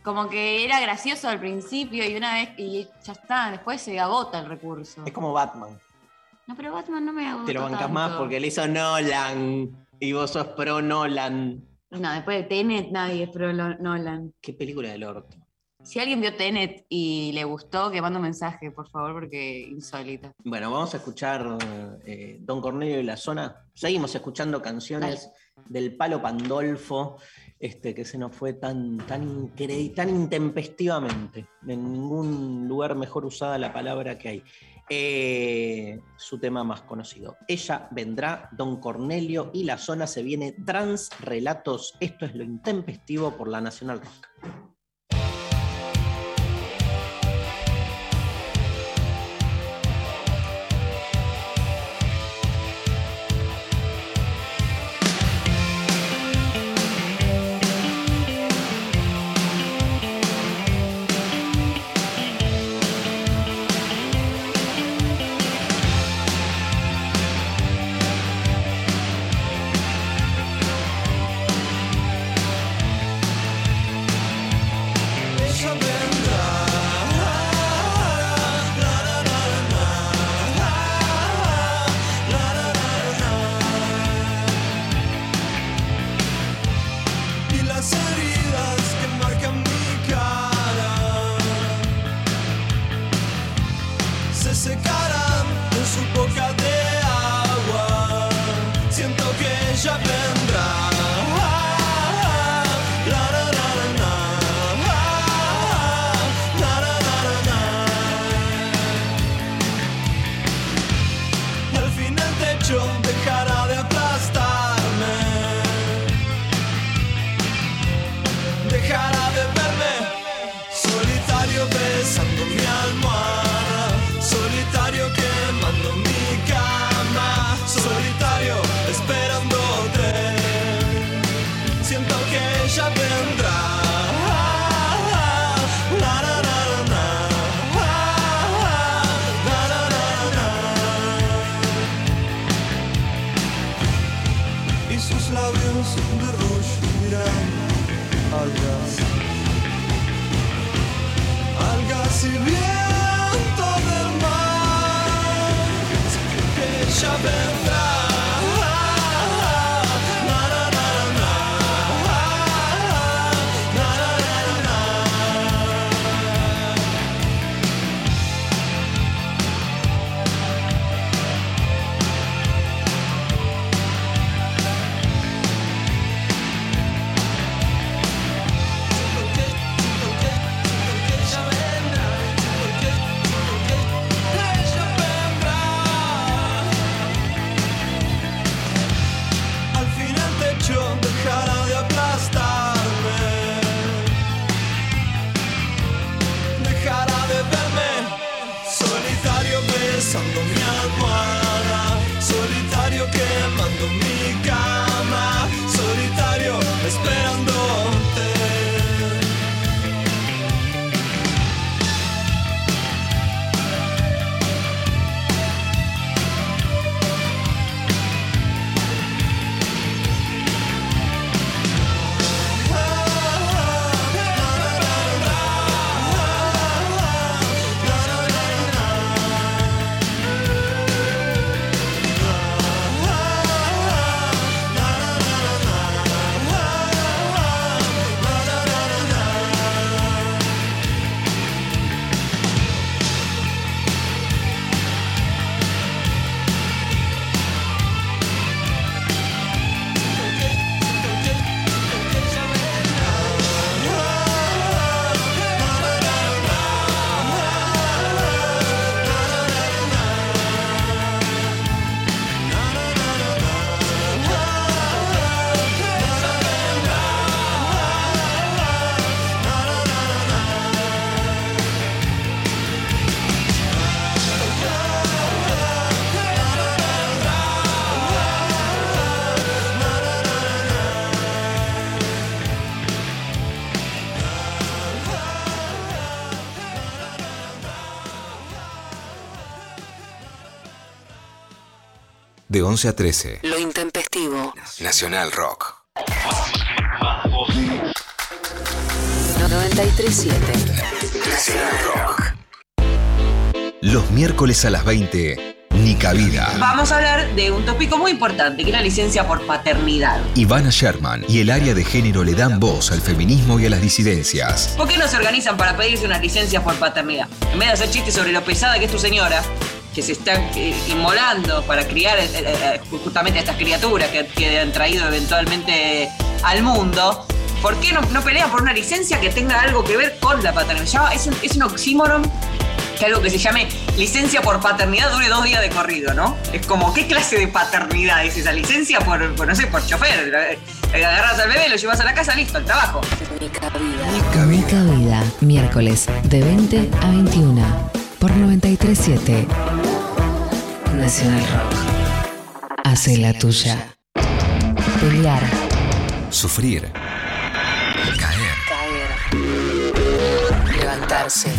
Como que era gracioso al principio y una vez y ya está, después se agota el recurso. es como Batman. No, pero Batman no me agota. Te lo bancas tanto. más porque le hizo Nolan. Y vos sos pro Nolan. No, después de Tenet nadie es pro Nolan. Qué película del orto. Si alguien vio Tenet y le gustó, que mande un mensaje, por favor, porque insólita. Bueno, vamos a escuchar eh, Don Cornelio y la zona. Seguimos escuchando canciones del Palo Pandolfo, este, que se nos fue tan, tan, tan intempestivamente. En ningún lugar mejor usada la palabra que hay. Eh, su tema más conocido. Ella vendrá, Don Cornelio y la zona se viene Trans Relatos. Esto es lo intempestivo por la Nacional Rock. De 11 a 13. Lo intempestivo. Nacional Rock. 937. Nacional Rock. Los miércoles a las 20, Ni Cabida. Vamos a hablar de un tópico muy importante, que es la licencia por paternidad. Ivana Sherman y el área de género le dan voz al feminismo y a las disidencias. ¿Por qué no se organizan para pedirse una licencia por paternidad? En vez de hacer chistes sobre lo pesada que es tu señora, que se está eh, inmolando para criar eh, eh, justamente a estas criaturas que, que han traído eventualmente al mundo, ¿por qué no, no pelean por una licencia que tenga algo que ver con la paternidad? Es, un, es un oxímoron que algo que se llame licencia por paternidad dure dos días de corrido, ¿no? Es como, ¿qué clase de paternidad es esa licencia por, por, sé, por chofer? Agarras al bebé, lo llevas a la casa, listo, al trabajo. Mi cabida. Miércoles de 20 a 21 por 937. Nacional Rock. Hace la tuya. Pelear. Sufrir. Caer. Caer. Levantarse.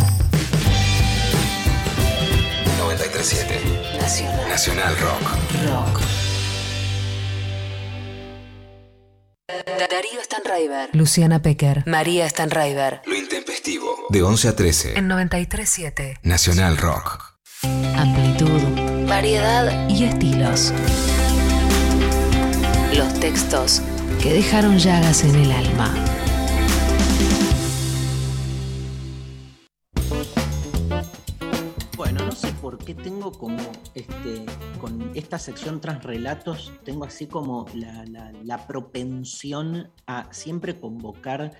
937. Nacional. Nacional Rock. Rock. Darío Stanraiver. Luciana Pecker. María Stanraiver. De 11 a 13. En 937. Nacional Rock. Amplitud, variedad y estilos. Los textos que dejaron llagas en el alma. Bueno, no sé por qué tengo como, este, con esta sección Transrelatos, tengo así como la, la- la propensión a siempre convocar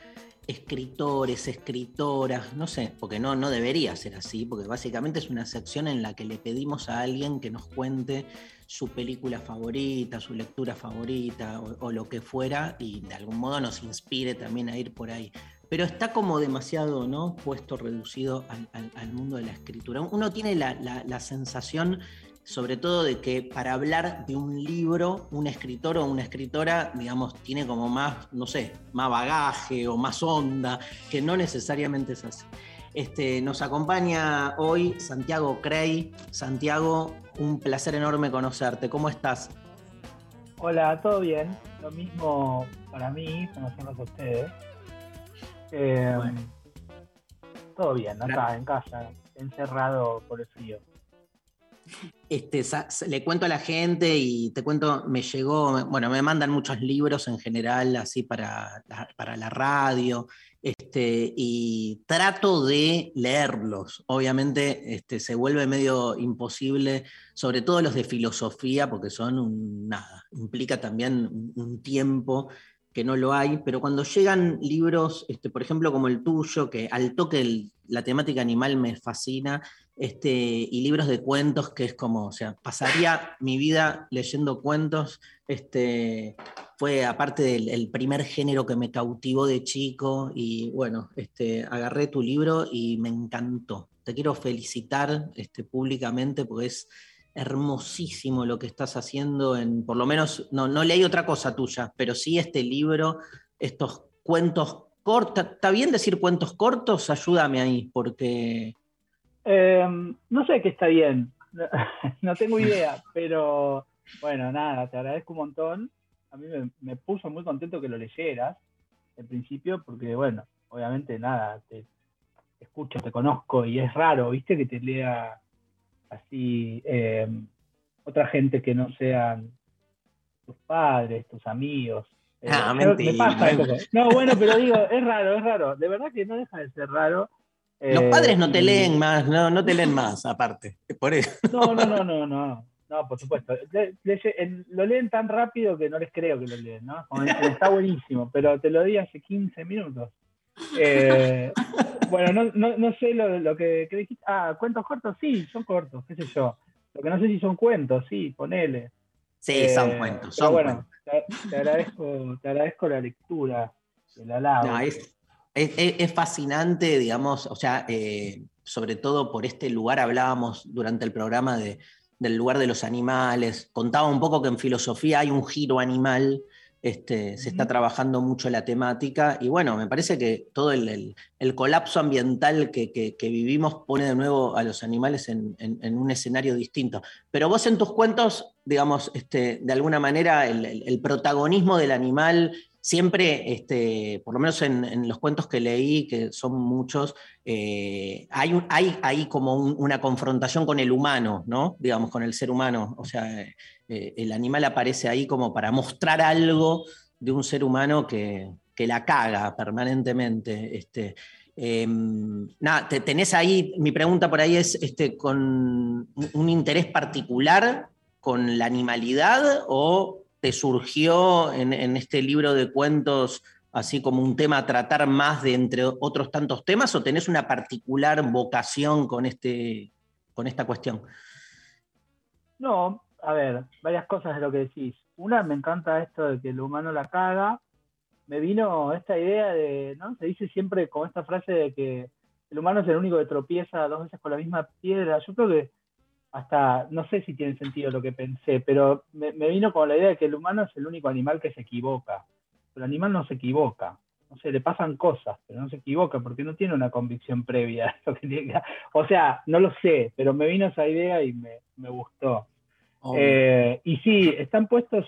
escritores, escritoras, no sé, porque no, no debería ser así, porque básicamente es una sección en la que le pedimos a alguien que nos cuente su película favorita, su lectura favorita o, o lo que fuera y de algún modo nos inspire también a ir por ahí. Pero está como demasiado ¿no? puesto, reducido al, al- mundo de la escritura. Uno tiene la- la sensación, sobre todo, de que para hablar de un libro, un escritor o una escritora, digamos, tiene como más, no sé, más bagaje o más onda, que no necesariamente es así. Este, nos acompaña hoy Santiago Crey. Santiago, un placer enorme conocerte. ¿Cómo estás? Hola, ¿todo bien? Lo mismo para mí, conocerlos a ustedes. Eh, Todo bien, acá en casa, encerrado por el frío. Este, le cuento a la gente y te cuento, me llegó, bueno, me mandan muchos libros en general, así para la, para la radio, este, y trato de leerlos. Obviamente este, se vuelve medio imposible, sobre todo los de filosofía, porque son un, nada, implica también un, tiempo que no lo hay, pero cuando llegan libros, este, por ejemplo, como el tuyo, que al toque la temática animal me fascina, este, y libros de cuentos, que es como, o sea, pasaría mi vida leyendo cuentos. Este, fue aparte del el primer género que me cautivó de chico, y bueno, este, agarré tu libro y me encantó. Te quiero felicitar este, públicamente porque es hermosísimo lo que estás haciendo en, por lo menos, no, no leí otra cosa tuya, pero sí este libro, estos cuentos cortos, ¿está bien decir cuentos cortos? Ayúdame ahí, porque... Eh, no sé qué está bien, no, tengo idea, pero bueno, nada, te agradezco un montón. A mí me, me puso muy contento que lo leyeras en principio, porque bueno, obviamente nada, te, te escucho, te conozco y es raro, viste, que te lea así eh, otra gente que no sean tus padres, tus amigos. Eh, Ah, mentira. me pasa. No, bueno, pero digo, es raro, es raro. De verdad que no deja de ser raro. Los Eh, padres no te y- leen más, no, no te leen más, aparte. Por eso. No, no, no, no, no. No, por supuesto. Le- le- el- lo leen tan rápido que no les creo que lo leen, ¿no? Como está buenísimo, pero te lo di hace 15 minutos. Eh, bueno, no, no, no sé lo, lo que, que dijiste. Ah, cuentos cortos, sí, son cortos, qué sé yo. Lo que no sé si son cuentos, sí, ponele. Sí, son Eh, cuentos, pero son bueno, Te, te agradezco, te agradezco la lectura, el halago. No, es, es- es- es fascinante, digamos, o sea, eh, sobre todo por este lugar hablábamos durante el programa de, del lugar de los animales. Contaba un poco que en filosofía hay un giro animal, este, se está trabajando mucho la temática y bueno, me parece que todo el, el- el colapso ambiental que, que- que vivimos pone de nuevo a los animales en, en- en un escenario distinto. Pero vos en tus cuentos, digamos, este, de alguna manera el, el- el protagonismo del animal siempre, este, por lo menos en, los cuentos que leí, que son muchos, eh, hay, un- hay, hay como un- una confrontación con el humano, ¿no? Digamos, con el ser humano. O sea, eh, el animal aparece ahí como para mostrar algo de un ser humano que, que la caga permanentemente. Este, eh, nada, te- tenés ahí, mi pregunta por ahí es, este, ¿con un interés particular con la animalidad o te surgió en, este libro de cuentos así como un tema a tratar más de entre otros tantos temas o tenés una particular vocación con, este, con esta cuestión? No, a ver, varias cosas de lo que decís. Una, me encanta esto de que el humano la caga. Me vino esta idea de, ¿no? Se dice siempre con esta frase de que el humano es el único que tropieza dos veces con la misma piedra. Yo creo que hasta, no sé si tiene sentido lo que pensé, pero me, me vino con la idea de que el humano es el único animal que se equivoca. Pero el animal no se equivoca. No sé, le pasan cosas, pero no se equivoca porque no tiene una convicción previa. lo que tiene que- O sea, no lo sé, pero me vino esa idea y me, me gustó. Eh, y sí, están puestos.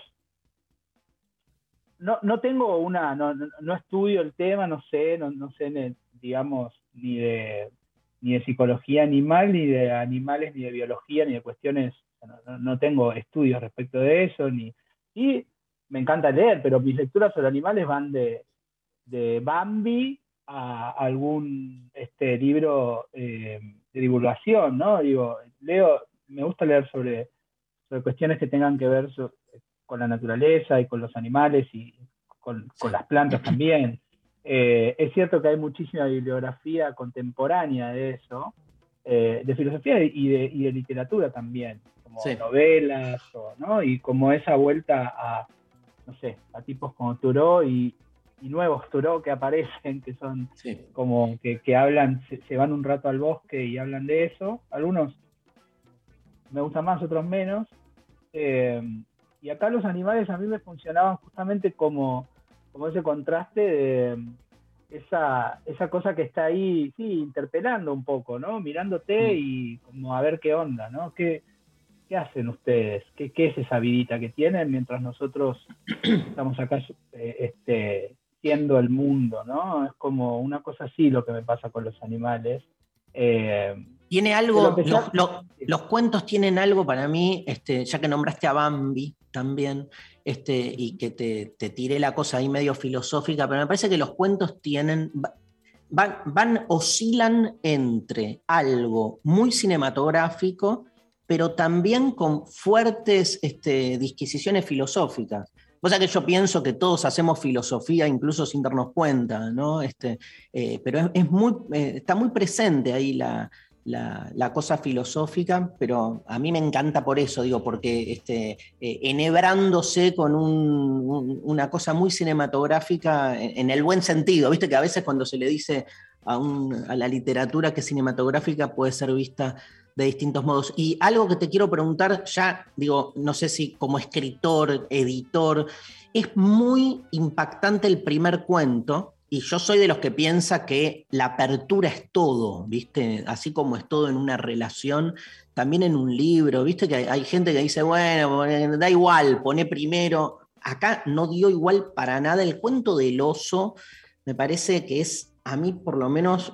No, no tengo una, no, no, no estudio el tema, no sé, no, no sé, digamos, ni de, ni de psicología animal, ni de animales, ni de biología, ni de cuestiones, no, no- tengo estudios respecto de eso, ni, y me encanta leer, pero mis lecturas sobre animales van de, de Bambi a algún este, libro eh, de divulgación, ¿no? Digo, leo, me gusta leer sobre, sobre cuestiones que tengan que ver so- con la naturaleza y con los animales y con, con las plantas también. Eh, es cierto que hay muchísima bibliografía contemporánea de eso, eh, de filosofía y de, y de literatura también, como Sí. novelas, o, ¿no? Y como esa vuelta a, no sé, a tipos como Thoreau y, y nuevos Thoreau que aparecen, que son como que, que hablan, se, se van un rato al bosque y hablan de eso. Algunos me gustan más, otros menos. Eh, y acá los animales a mí me funcionaban justamente como, como ese contraste de esa, esa cosa que está ahí, sí, interpelando un poco, ¿no? Mirándote y como a ver qué onda, ¿no? ¿Qué, qué hacen ustedes? ¿Qué, qué es esa vidita que tienen mientras nosotros estamos acá eh, este, siendo el mundo, ¿no? Es como una cosa así lo que me pasa con los animales. Eh, Tiene algo, los, los- los cuentos tienen algo para mí, este, ya que nombraste a Bambi también, este, y que te, te tiré la cosa ahí medio filosófica, pero me parece que los cuentos tienen, va- van, van, oscilan entre algo muy cinematográfico, pero también con fuertes este, disquisiciones filosóficas. O sea que yo pienso que todos hacemos filosofía incluso sin darnos cuenta, ¿no? Este, eh, pero es, es muy, eh, está muy presente ahí la, la, cosa filosófica, pero a mí me encanta por eso, digo, porque este, eh, enhebrándose con un- un- una cosa muy cinematográfica en, el buen sentido, viste que a veces cuando se le dice a, a la literatura que cinematográfica puede ser vista de distintos modos. Y algo que te quiero preguntar, ya digo, no sé si como escritor, editor, es muy impactante el primer cuento, y yo soy de los que piensa que la apertura es todo, ¿viste? Así como es todo en una relación, también en un libro, ¿viste? Que hay, gente que dice, bueno, da igual, pone primero. Acá no dio igual para nada. El cuento del oso me parece que es, a mí por lo menos,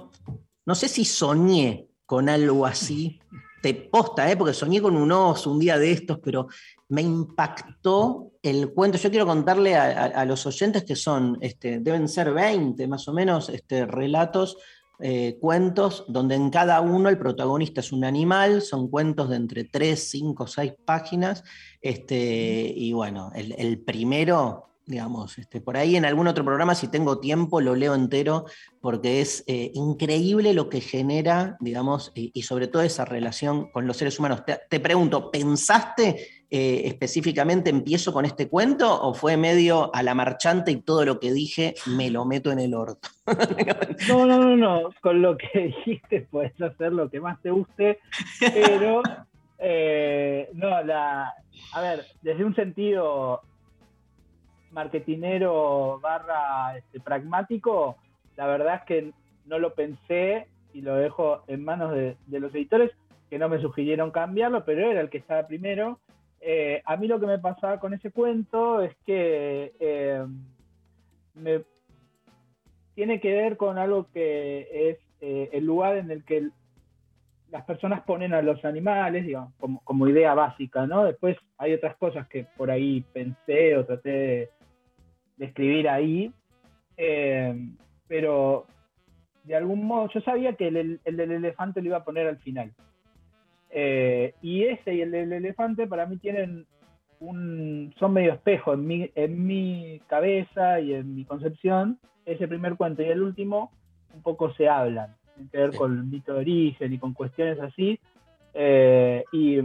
no sé si soñé con algo así, te posta, ¿eh? porque soñé con un oso un día de estos, pero me impactó el cuento. Yo quiero contarle a, los oyentes que son, este, deben ser 20 más o menos, este, relatos, eh, cuentos, donde en cada uno el protagonista es un animal, son cuentos de entre 3, 5, 6 páginas, este, y bueno, el, primero, digamos, por ahí en algún otro programa, si tengo tiempo, lo leo entero, porque es eh, increíble lo que genera, digamos, y, sobre todo esa relación con los seres humanos. Te pregunto, ¿pensaste eh, específicamente empiezo con este cuento o fue medio a la marchante y todo lo que dije me lo meto en el orto? No, no, no, no. Con lo que dijiste puedes hacer lo que más te guste, pero eh, no, la, a ver, desde un sentido marketinero barra este, pragmático, la verdad es que no lo pensé y lo dejo en manos de, de los editores que no me sugirieron cambiarlo, pero era el que estaba primero. Eh, a mí lo que me pasaba con ese cuento es que eh, me, tiene que ver con algo que es eh, el lugar en el que las personas ponen a los animales, digamos, como, idea básica, ¿no? Después hay otras cosas que por ahí pensé o traté de, escribir ahí, pero de algún modo yo sabía que el, el del elefante lo iba a poner al final. Eh, y ese y el del elefante para mí tienen un, son medio espejo en mi, en mi cabeza y en mi concepción. Ese primer cuento y el último un poco se hablan, tienen que ver con el mito de origen y con cuestiones así. Eh, y,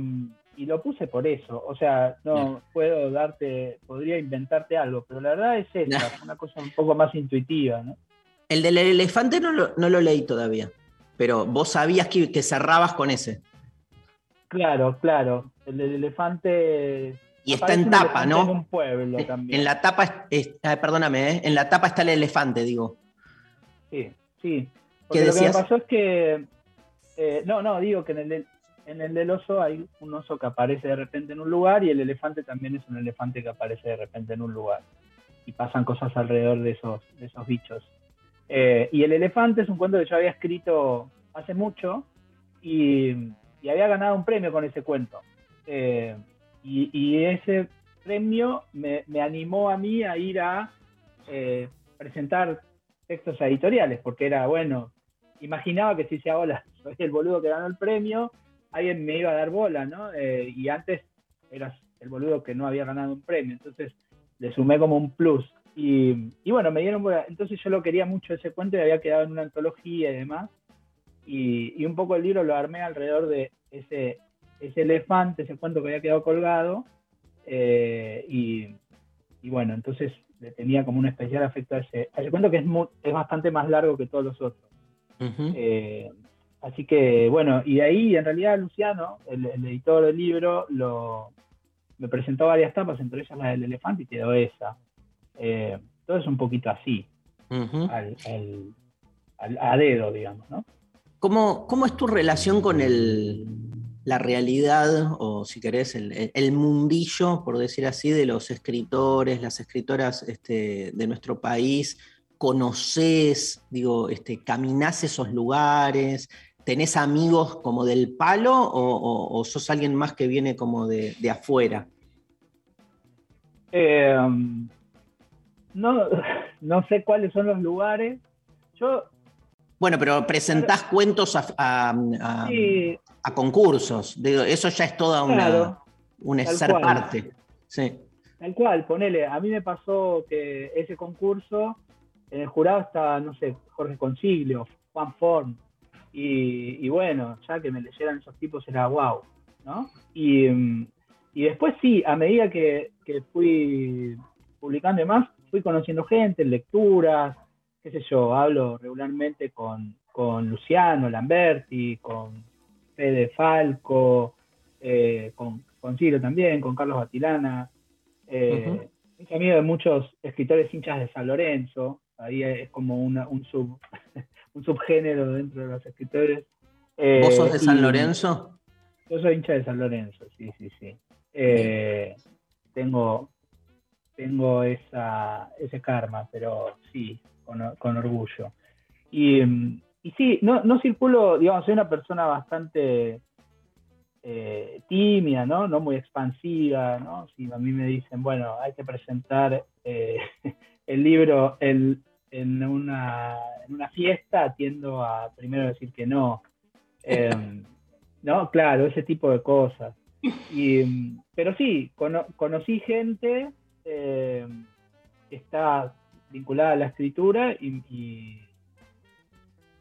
y lo puse por eso. O sea, no puedo darte, podría inventarte algo, pero la verdad es esa, es una cosa un poco más intuitiva, ¿no? El del elefante no lo, no lo leí todavía, pero vos sabías que, que cerrabas con ese. Claro, claro. El del elefante. Y está en tapa, ¿no? En un pueblo también. En la tapa, es- ah, perdóname, ¿eh? en la tapa está el elefante, digo. Sí, sí. ¿Qué Porque lo que me pasó es que. eh, no, no, digo que en el, del- en el del oso hay un oso que aparece de repente en un lugar y el elefante también es un elefante que aparece de repente en un lugar. Y pasan cosas alrededor de esos, de esos bichos. Eh, y el elefante es un cuento que yo había escrito hace mucho y, había ganado un premio con ese cuento. Eh, y, ese premio me, animó a mí a ir a eh, presentar textos editoriales, porque era, bueno, imaginaba que si se bola, soy el boludo que ganó el premio, alguien me iba a dar bola, ¿no? Eh, y antes eras el boludo que no había ganado un premio, entonces le sumé como un plus. Y, bueno, me dieron bola. Entonces yo lo quería mucho ese cuento y había quedado en una antología y demás. Y un poco el libro lo armé alrededor de ese, ese elefante, ese cuento que había quedado colgado. eh, y, y bueno, entonces le tenía como un especial afecto a ese, a ese cuento que es, mu- es bastante más largo que todos los otros. Eh, así que bueno, y de ahí en realidad Luciano, el, el editor del libro, lo, me presentó varias tapas, entre ellas la del elefante y quedó esa. Eh, todo es un poquito así, al, al- al- a dedo, digamos, ¿no? ¿Cómo, cómo es tu relación con el, la realidad, o si querés, el, mundillo, por decir así, de los escritores, las escritoras este, de nuestro país? ¿Conoces, digo, este, caminás esos lugares? ¿Tenés amigos como del palo o, sos alguien más que viene como de, de afuera? Eh, no, no sé cuáles son los lugares. Yo Bueno, pero presentás cuentos a, a- a- Sí. a concursos. Digo, eso ya es toda una, Claro, un tal ser cual. parte. Sí. Tal cual, ponele, a mí me pasó que ese concurso, en el jurado estaba, no sé, Jorge Consiglio, Juan Forn, y, y bueno, ya que me leyeran esos tipos era wow, ¿no? Y, y después sí, a medida que, que fui publicando y más, fui conociendo gente, lecturas, qué sé yo, hablo regularmente con, con Luciano Lamberti, con Fede Falco, eh, con, con Ciro también, con Carlos Batilana, eh, es amigo de muchos escritores hinchas de San Lorenzo, ahí es como una- un, sub, un subgénero dentro de los escritores. Eh, ¿Vos sos de San Lorenzo? Yo soy hincha de San Lorenzo, sí, sí, sí. Eh, tengo tengo esa, ese karma, pero sí, con, orgullo. Y, y sí, no, no circulo, digamos, soy una persona bastante eh, tímida, ¿no? No muy expansiva, ¿no? Si a mí me dicen, bueno, hay que presentar eh, el libro en, en, una, en una fiesta, tiendo a primero decir que no. Em, no, claro, ese tipo de cosas. Y, pero sí, cono- conocí gente eh, que está vinculada a la escritura y, y-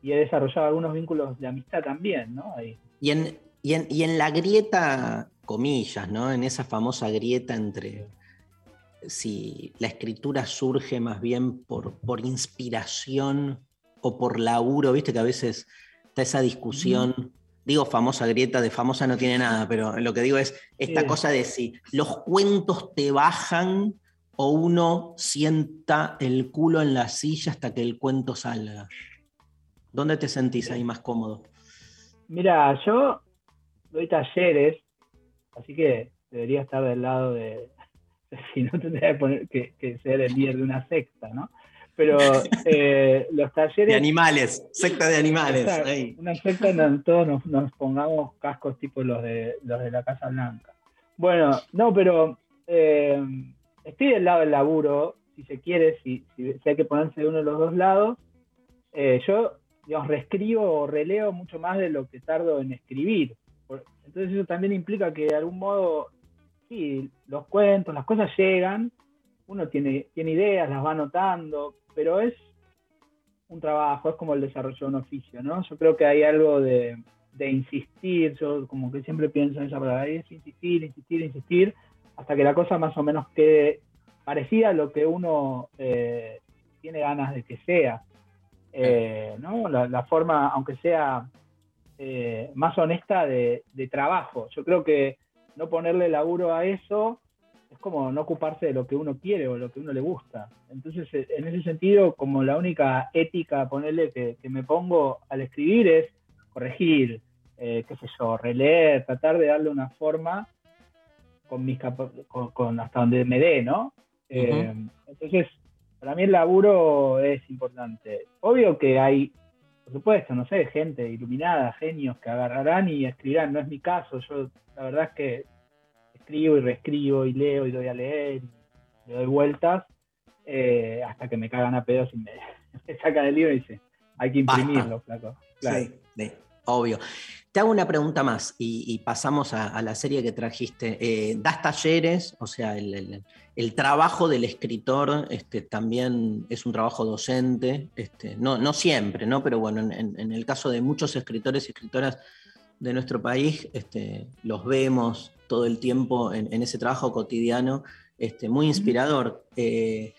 y he desarrollado algunos vínculos de amistad también, ¿no? Ahí. Y en, y en, y en la grieta, comillas, ¿no? En esa famosa grieta entre si la escritura surge más bien por, por inspiración o por laburo, viste que a veces está esa discusión. Digo famosa grieta, de famosa no tiene nada, pero lo que digo es esta Sí. cosa de si los cuentos te bajan o uno sienta el culo en la silla hasta que el cuento salga? ¿Dónde te sentís ahí más cómodo? Mira, yo doy talleres, así que debería estar del lado de, si no tendría que, poner, que, que ser el líder de una secta, ¿no? Pero eh, los talleres... De animales, secta de animales. Ahí. Una secta en donde todos nos, nos pongamos cascos tipo los de, los de la Casa Blanca. Bueno, no, pero eh, estoy del lado del laburo, si se quiere, si, si, hay que ponerse de uno de los dos lados. Eh, yo, digamos, reescribo o releo mucho más de lo que tardo en escribir. Entonces eso también implica que de algún modo, sí, los cuentos, las cosas llegan, uno tiene, tiene ideas, las va anotando, pero es un trabajo, es como el desarrollo de un oficio, ¿no? Yo creo que hay algo de, de insistir, yo como que siempre pienso en esa palabra, es insistir, insistir, insistir, hasta que la cosa más o menos quede parecida a lo que uno eh, tiene ganas de que sea. Eh, ¿no? La, forma, aunque sea eh, más honesta de, trabajo. Yo creo que no ponerle laburo a eso es como no ocuparse de lo que uno quiere o lo que uno le gusta. Entonces, eh, en ese sentido, como la única ética, ponerle que, que me pongo al escribir es corregir, eh, qué sé yo, releer, tratar de darle una forma con mis capa- con, con hasta donde me dé, ¿no? Eh, Entonces, para mí el laburo es importante. Obvio que hay, por supuesto, no sé, gente iluminada, genios que agarrarán y escribirán. No es mi caso. Yo, la verdad es que escribo y reescribo y leo y doy a leer y le doy vueltas eh, hasta que me cagan a pedos y me, me sacan el libro y dicen, hay que imprimirlo, flaco. Claro. Sí, sí, obvio. Te hago una pregunta más y, y pasamos a, a la serie que trajiste. Eh, ¿Das talleres? O sea, el, el- el trabajo del escritor este, también es un trabajo docente. Este, no, no siempre, ¿no? Pero bueno, en, el caso de muchos escritores y escritoras de nuestro país, este, los vemos todo el tiempo en, en ese trabajo cotidiano, este, muy inspirador. Eh,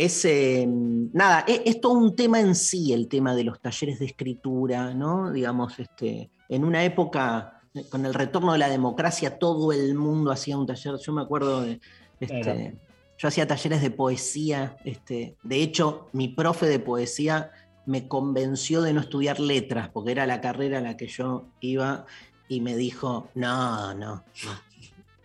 es, eh, nada, es, es todo un tema en sí el tema de los talleres de escritura, ¿no? Digamos, este, en una época, eh, con el retorno de la democracia, todo el mundo hacía un taller. Yo me acuerdo de. Este. Yo hacía talleres de poesía. Este, de hecho, mi profe de poesía me convenció de no estudiar letras, porque era la carrera a la que yo iba, y me dijo: No, no, no.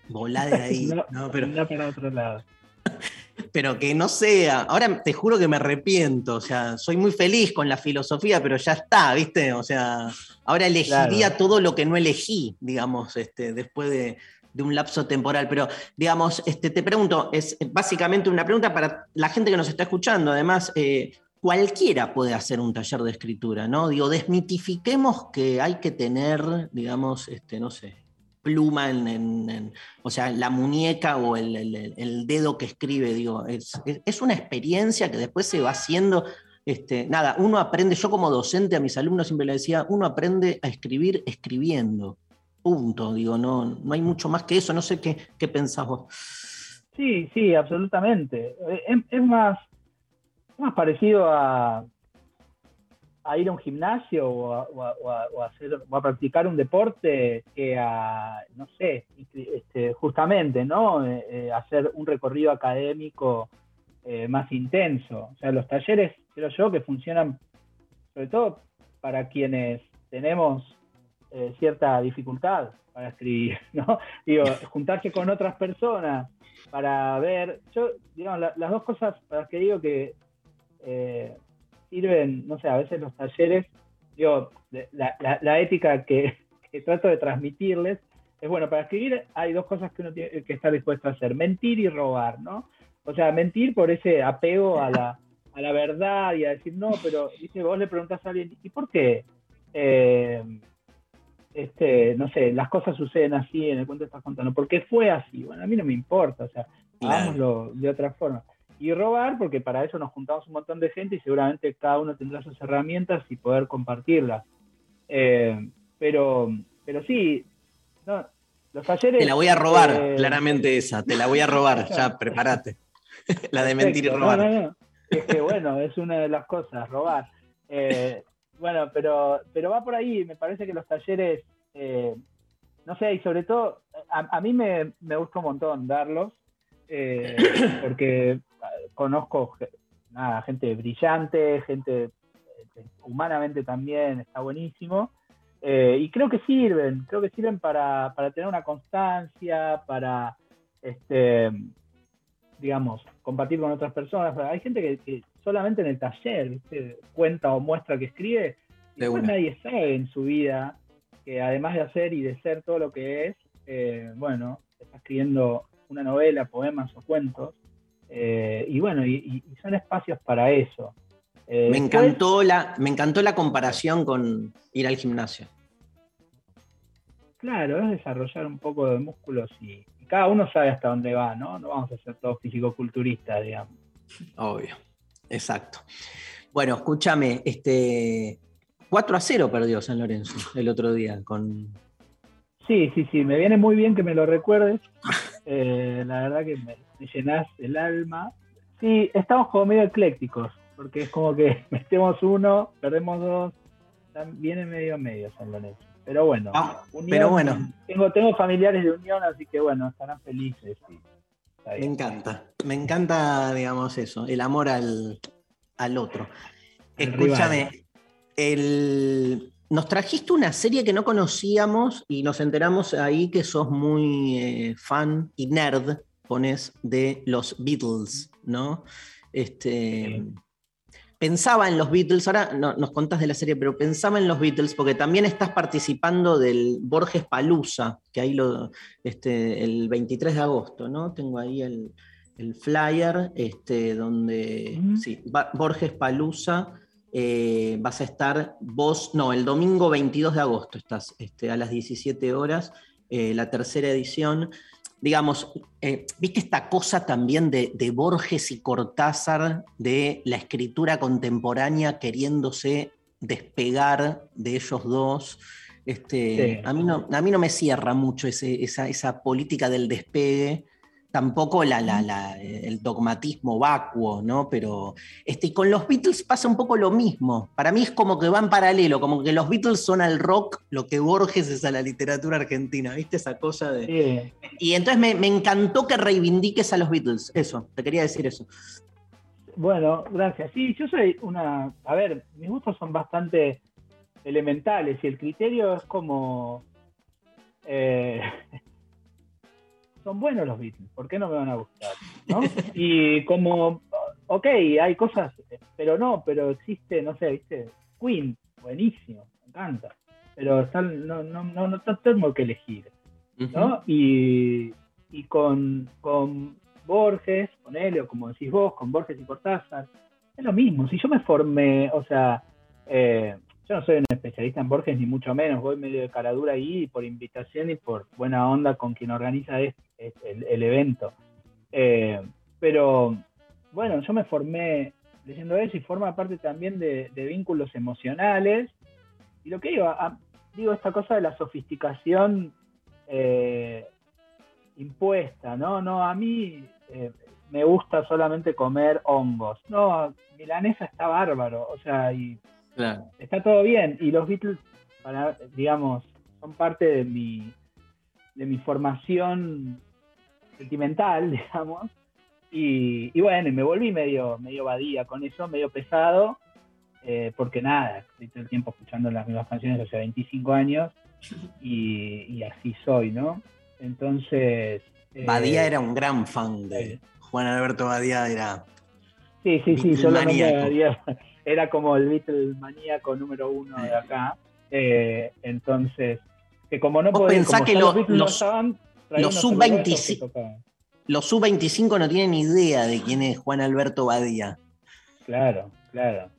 Volá de ahí. No, no, pero, para otro lado. pero que no sea. Ahora te juro que me arrepiento. O sea, soy muy feliz con la filosofía, pero ya está, ¿viste? O sea, ahora elegiría Claro. todo lo que no elegí, digamos, este, después de, de un lapso temporal. Pero, digamos, este, te pregunto, es básicamente una pregunta para la gente que nos está escuchando. Además, eh, cualquiera puede hacer un taller de escritura, ¿no? Digo, desmitifiquemos que hay que tener, digamos, este, no sé, pluma en, en- o sea, la muñeca o el, el- dedo que escribe, digo, es, es- es una experiencia que después se va haciendo. Este, nada, uno aprende, yo como docente a mis alumnos siempre les decía, uno aprende a escribir escribiendo. Punto, digo, no, no hay mucho más que eso, no sé qué, qué pensás vos. Sí, sí, absolutamente. Eh, Es, es más, es más parecido a, a ir a un gimnasio o a, practicar un deporte que a, no sé, este, justamente, ¿no? Eh, eh, hacer un recorrido académico eh, más intenso. O sea, los talleres, creo yo, que funcionan sobre todo para quienes tenemos cierta dificultad para escribir, ¿no? Digo, juntarse con otras personas para ver, yo, digamos, la- las dos cosas para las que digo que sirven, no sé, a veces los talleres, digo, la, la- la ética que, que trato de transmitirles es, bueno, para escribir hay dos cosas que uno tiene que estar dispuesto a hacer, mentir y robar, ¿no? O sea, mentir por ese apego a la, a la verdad y a decir, no, pero, dice, vos le preguntás a alguien, ¿y por qué? Eh, este, no sé, las cosas suceden así en el cuento que estás contando. ¿Por qué fue así? Bueno, a mí no me importa, o sea, Claro. hagámoslo de otra forma. Y robar, porque para eso nos juntamos un montón de gente y seguramente cada uno tendrá sus herramientas y poder compartirlas. Eh, pero, pero sí, no, los talleres... Te la voy a robar, eh, claramente esa, te la voy a robar, ya prepárate. la de mentir y robar. No, no, no. Es que bueno, es una de las cosas, robar. Eh, bueno, pero, pero va por ahí, me parece que los talleres, no sé, y sobre todo, a, a mí me, me gusta un montón darlos, eh, porque conozco nada, gente brillante, gente eh, humanamente también está buenísimo. Eh, y creo que sirven, creo que sirven para, para tener una constancia, para, este, digamos, compartir con otras personas. Hay gente que, que solamente en el taller ¿viste? cuenta o muestra que escribe, y De después una. nadie sabe en su vida que además de hacer y de ser todo lo que es, eh, bueno, está escribiendo una novela, poemas o cuentos. Eh, y bueno, y, son espacios para eso. Eh, Me después- encantó, la, me encantó la comparación con ir al gimnasio. Claro, es desarrollar un poco de músculos y, y cada uno sabe hasta dónde va, ¿no? No vamos a ser todos fisicoculturistas, digamos. Obvio. Exacto. Bueno, escúchame, este 4 a 0 perdió San Lorenzo el otro día con Sí, sí, sí, me viene muy bien que me lo recuerdes. Eh, la verdad que me, me llenás el alma. Sí, estamos como medio eclécticos, porque es como que metemos uno, perdemos dos, viene medio medio San Lorenzo. Pero bueno, Unión- pero bueno. Tengo, tengo familiares de Unión, así que bueno, estarán felices. sí. Me encanta, me encanta, digamos, eso, el amor al, al otro. Escúchame, el- nos trajiste una serie que no conocíamos y nos enteramos ahí que sos muy eh, fan y nerd, pones, de los Beatles, ¿no? Este, Pensaba en los Beatles, ahora no, nos contás de la serie, pero pensaba en los Beatles porque también estás participando del Borges Palusa, que ahí lo, este, el 23 de agosto, ¿no? Tengo ahí el, el flyer, este, donde, sí, Borges Palusa, eh, vas a estar vos, no, el domingo 22 de agosto estás este, a las 17 horas, eh, la tercera edición. Digamos, eh, viste esta cosa también de, de Borges y Cortázar, de la escritura contemporánea queriéndose despegar de ellos dos. Este, Sí. a, mí no, a mí no me cierra mucho ese- esa, esa política del despegue, tampoco la, la- la- el dogmatismo vacuo, ¿no? Pero este, con los Beatles pasa un poco lo mismo. Para mí es como que va en paralelo, como que los Beatles son al rock lo que Borges es a la literatura argentina, ¿viste? Esa cosa de... Y entonces me, me encantó que reivindiques a los Beatles, eso, te quería decir eso. Bueno, gracias. Sí, yo soy una. A ver, mis gustos son bastante elementales y el criterio es como. eh, son buenos los Beatles, ¿por qué no me van a gustar? ¿no? Y como, ok, hay cosas, pero no, pero existe, no sé, ¿viste? Queen, buenísimo, me encanta. Pero están, no, no, no, no tengo que elegir. ¿no? Y, y con, con Borges, con él, o como decís vos, con Borges y Cortázar, es lo mismo. Si yo me formé, o sea, eh, yo no soy un especialista en Borges, ni mucho menos, voy medio de caradura ahí por invitación y por buena onda con quien organiza es- es el, evento. Eh, pero bueno, yo me formé leyendo eso y forma parte también de, vínculos emocionales. Y lo que digo, digo esta cosa de la sofisticación eh, impuesta, ¿no? No, a mí eh, me gusta solamente comer hongos. No, milanesa está bárbaro, o sea, y Claro. está todo bien. Y los Beatles, para, digamos, son parte de mi, de mi formación sentimental, digamos. Y, y bueno, y me volví medio, medio badía con eso, medio pesado, eh, porque nada, estoy todo el tiempo escuchando las mismas canciones hace 25 años y, y así soy, ¿no? Entonces... eh, Badía era un gran fan de Juan Alberto Badía, era Sí, sí, sí, solamente Beatlemaníaco. Era como el Beatle maníaco número uno de acá. Eh, entonces, que como no Vos podían, pensá como que lo- los los- estaban, traían los unos sub-25 uruguayos que tocaban. Los sub-25 no tienen idea de quién es Juan Alberto Badía. Claro, claro.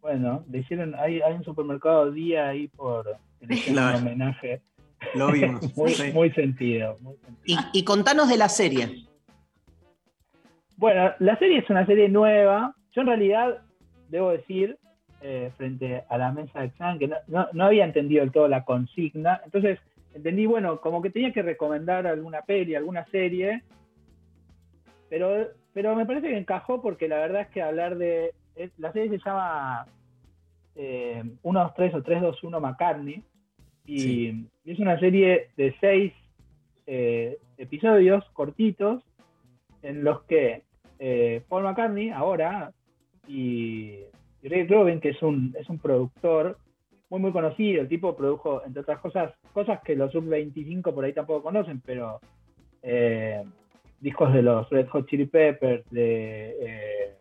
Bueno, le hicieron, hay, hay un supermercado día ahí por un homenaje. Lo vimos. muy, sí. muy sentido. muy Y, y contanos de la serie. Bueno, la serie es una serie nueva. Yo en realidad, debo decir, eh, frente a la mesa de examen, que no, no- no había entendido del todo la consigna. Entonces, entendí, bueno, como que tenía que recomendar alguna peli, alguna serie. Pero, pero me parece que encajó porque la verdad es que hablar de... es- la serie se llama eh, 123 o 321 McCartney. Y, y es una serie de seis eh, episodios cortitos en los que eh, Paul McCartney ahora y, Ray Groven, que es un, es un productor muy muy conocido, el tipo produjo, entre otras cosas, cosas que los sub-25 por ahí tampoco conocen, pero eh, discos de los Red Hot Chili Peppers, de, eh,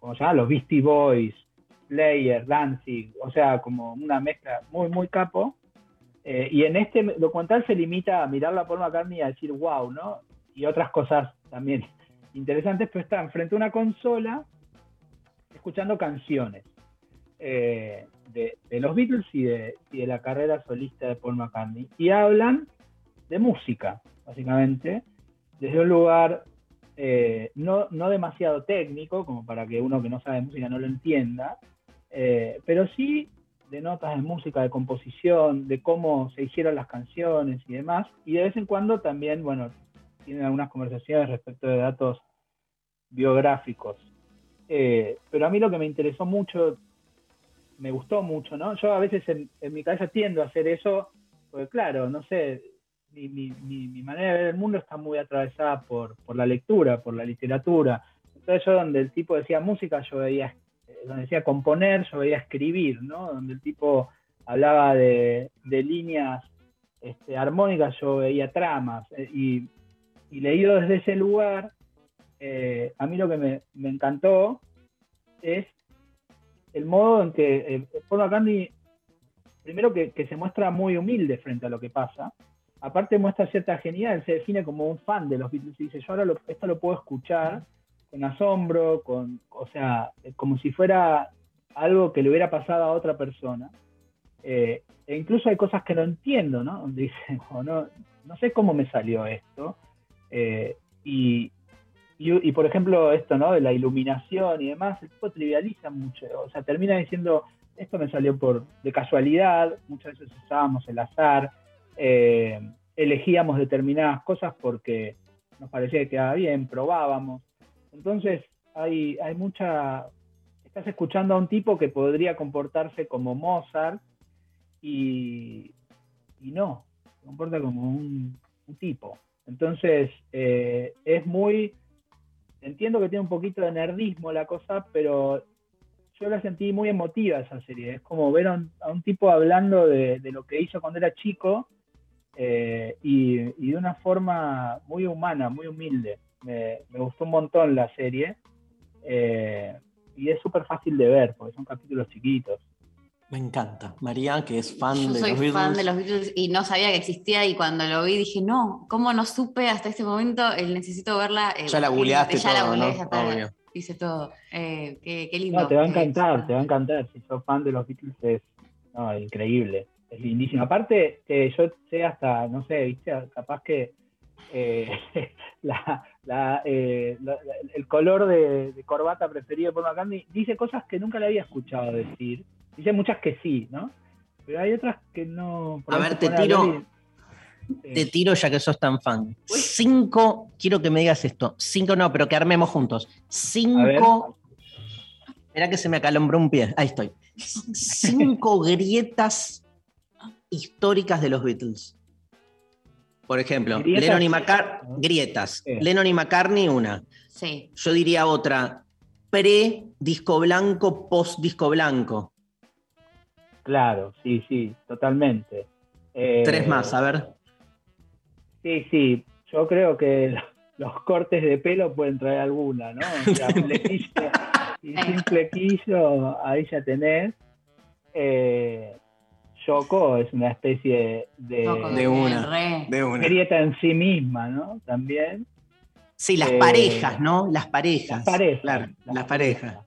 ¿cómo se llama? Los Beastie Boys, Slayer, Danzig, o sea, como una mezcla muy, muy capo. Eh, y en este documental se limita a mirarla a Paul McCartney y a decir wow, ¿no? Y otras cosas también interesantes, pero están frente a una consola escuchando canciones eh, de, los Beatles y de, y de la carrera solista de Paul McCartney. Y hablan de música, básicamente, desde un lugar eh, no, no demasiado técnico, como para que uno que no sabe música no lo entienda, eh, pero sí de notas de música, de composición, de cómo se hicieron las canciones y demás. Y de vez en cuando también, bueno, tienen algunas conversaciones respecto de datos biográficos. Eh, pero a mí lo que me interesó mucho, me gustó mucho, ¿no? Yo a veces en, mi cabeza tiendo a hacer eso, porque claro, no sé, mi, mi, mi, mi manera de ver el mundo está muy atravesada por, por la lectura, por la literatura. Entonces yo donde el tipo decía música, yo veía, eh, donde decía componer, yo veía escribir, ¿no? Donde el tipo hablaba de, de líneas este, armónicas, yo veía tramas. eh, y, y leído desde ese lugar, eh, a mí lo que me, encantó es el modo en que eh, Paul McCartney, primero que, se muestra muy humilde frente a lo que pasa, aparte muestra cierta genialidad, se define como un fan de los Beatles y dice, yo ahora lo- esto lo puedo escuchar con asombro, con, o sea, eh, como si fuera algo que le hubiera pasado a otra persona. Eh, e incluso hay cosas que no entiendo, ¿no? Donde dice, "Oh, no, sé cómo me salió esto. Y, y, por ejemplo, esto, ¿no? De la iluminación y demás, el tipo trivializa mucho, o sea, termina diciendo, esto me salió por de casualidad, muchas veces usábamos el azar, eh, elegíamos determinadas cosas porque nos parecía que quedaba bien, probábamos. Entonces, hay, hay mucha... Estás escuchando a un tipo que podría comportarse como Mozart y, y no, se comporta como un, un tipo. Entonces, eh, es muy... Entiendo que tiene un poquito de nerdismo la cosa, pero yo la sentí muy emotiva esa serie. Es como ver a un, tipo hablando de, lo que hizo cuando era chico eh, y, y de una forma muy humana, muy humilde. Me, me gustó un montón la serie eh, y es súper fácil de ver porque son capítulos chiquitos. Me encanta. María, que es fan Yo de soy los Beatles. fan de los Beatles y no sabía que existía y cuando lo vi dije, no, ¿cómo no supe hasta este momento? El necesito verla. eh, Ya la googleaste ya la todo, googleé, ¿no? ya está, Obvio. hice todo. Eh, qué, qué lindo. No, te va a Eh, encantar, te va a encantar. Si sos fan de los Beatles es no, increíble, es lindísimo. Aparte, eh, yo sé hasta, no sé, viste, capaz que eh, la- la, eh, la- la- el color de, de corbata preferido de Paul McCartney dice cosas que nunca le había escuchado decir. Dice muchas que sí, ¿no? Pero hay otras que no. A ver, te tiro- y- Te tiro ya que sos tan fan. Cinco, quiero que me digas esto. Cinco no, pero que armemos juntos. Cinco. Espera que se me acalombró un pie. Ahí estoy. Cinco grietas históricas de los Beatles. Por ejemplo, ¿Grietas? Lennon y McCartney. Grietas. Lennon y McCartney, una. Sí. Yo diría otra. Pre-disco blanco, post-disco blanco. Claro, sí, sí, totalmente. Eh, Tres más, a ver. Sí, sí, yo creo que los, cortes de pelo pueden traer alguna, ¿no? O sea, flequillo y sin flequillo, ahí ya tenés. Eh, Yoko es una especie De una, re. de una. grieta en sí misma, ¿no? También. Sí, las Eh, parejas, ¿no? Las parejas. las parejas, Claro, las, parejas.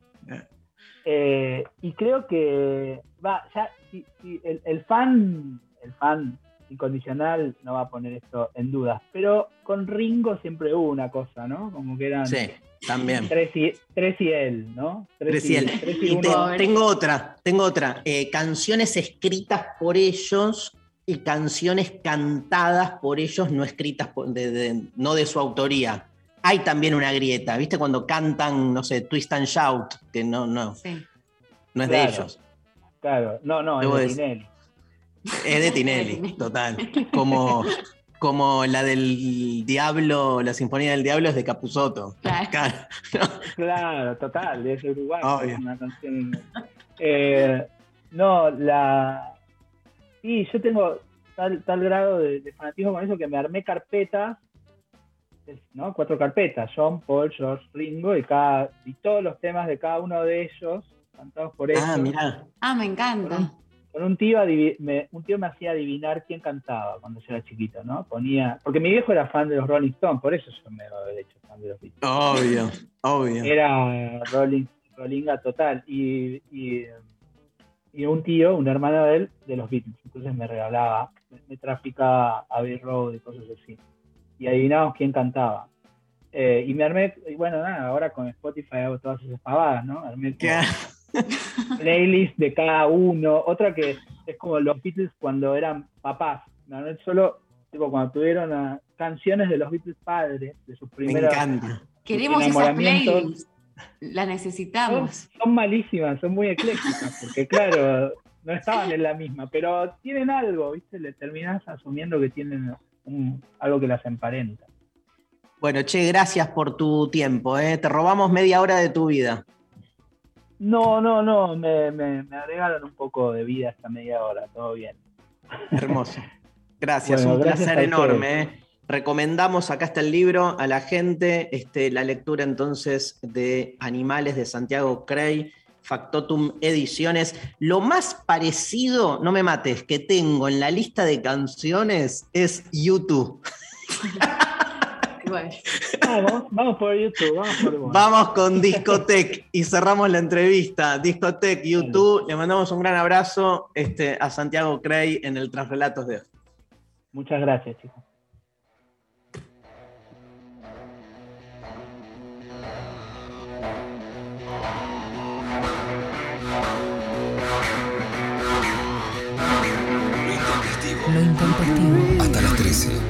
Eh, y creo que va, ya, si- si el, el fan, el fan incondicional no va a poner esto en duda, pero con Ringo siempre hubo una cosa, ¿no? Como que eran Sí, también. tres y, tres y él, ¿no? Tres y él. tres y Y te- uno. tengo otra, tengo otra. Eh, canciones escritas por ellos y canciones cantadas por ellos, no escritas por- de- de- no de su autoría. Hay también una grieta, ¿viste? Cuando cantan, no sé, Twist and Shout, que no, no, no es de ellos. Claro, no, no, es de Tinelli. Es de Tinelli, total. Como, como la del Diablo, la Sinfonía del Diablo es de Capusotto. Claro. Claro, total, es Uruguay. Obvio. es una canción. Eh, no, la. Sí, yo tengo tal, tal grado de, de fanatismo con eso que me armé carpetas, ¿no? Cuatro carpetas, John, Paul, George, Ringo, y, cada, y todos los temas de cada uno de ellos, cantados por ellos. Ah, mirá. Ah, me encanta. Con un tío, me, un tío me hacía adivinar quién cantaba cuando yo era chiquito, ¿no? Ponía, porque mi viejo era fan de los Rolling Stones, por eso yo me he hecho fan de los Beatles. Obvio, obvio. Era Rolling, Rollinga total. Y, y, y un tío, un hermano de él, de los Beatles. Entonces me regalaba, me, me traficaba Abbey Road y cosas así. Y adivinábamos quién cantaba. Eh, y me armé, y bueno, nada, ahora con Spotify hago todas esas pavadas, ¿no? Armé playlist de cada uno. Otra que es como los Beatles cuando eran papás. ¿no? No es solo tipo, cuando tuvieron canciones de los Beatles padres, de sus primeros encanta. Queremos esa enamoramientos. playlist. La necesitamos. Son malísimas, son muy eclécticas, porque claro, no estaban en la misma, pero tienen algo, ¿viste? Le terminás asumiendo que tienen un- algo que las emparenta. Bueno, che, gracias por tu tiempo, ¿eh? Te robamos media hora de tu vida. No, no, no, me, me, me agregaron un poco de vida esta media hora, todo bien. Hermoso. Gracias, Bueno, un gracias placer enorme. ¿eh? Recomendamos, acá está el libro, a la gente este, la lectura entonces de Animales de Santiago Crey, Factotum Ediciones. Lo más parecido, no me mates, que tengo en la lista de canciones es YouTube. Vamos, vamos por YouTube, vamos por. Vamos con Discotec y cerramos la entrevista. Discotec, YouTube, le mandamos un gran abrazo este, a Santiago Crey en el Transrelatos de hoy. Muchas gracias, chicos. Hasta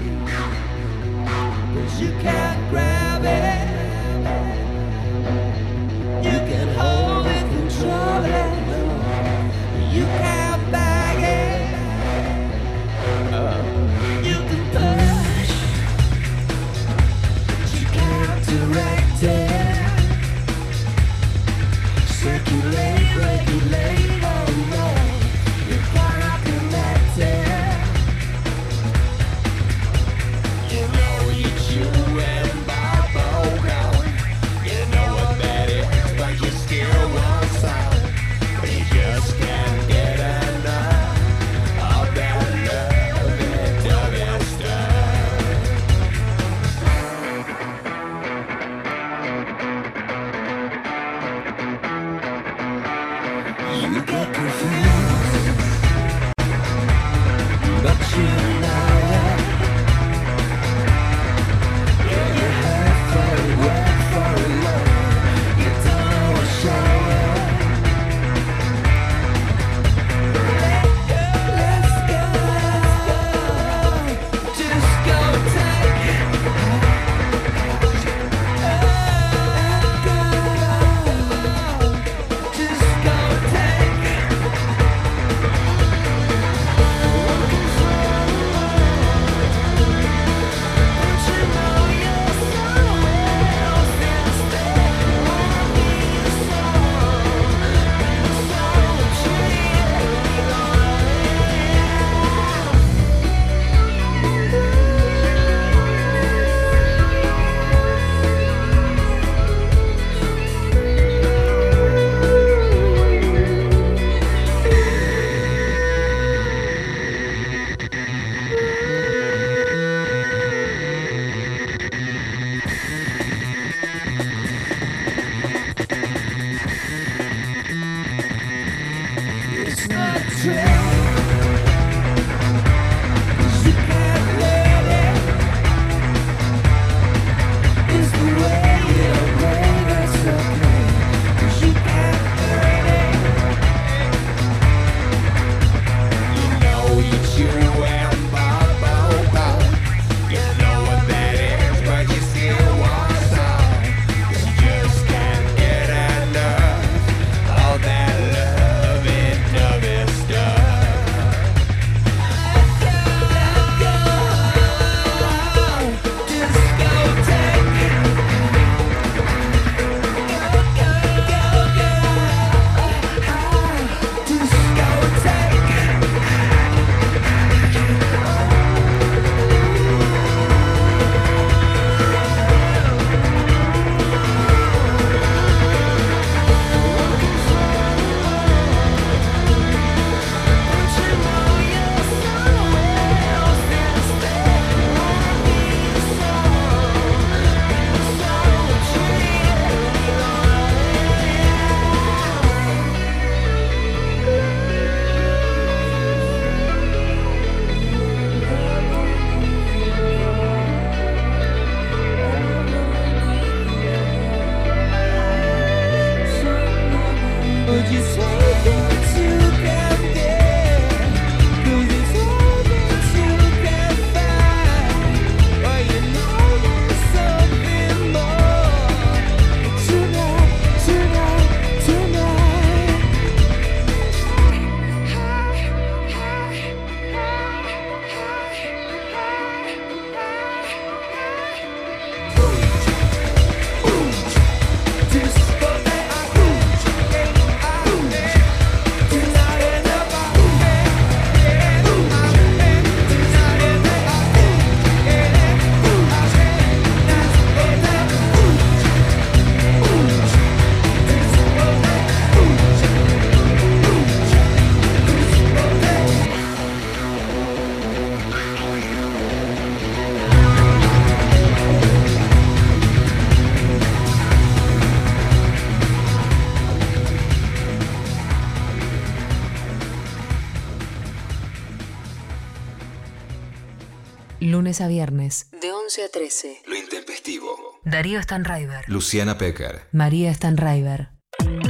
Lunes a viernes, de 11 a 13. Lo intempestivo. Darío Stanraiver. Luciana Pecker. María Stanraiver.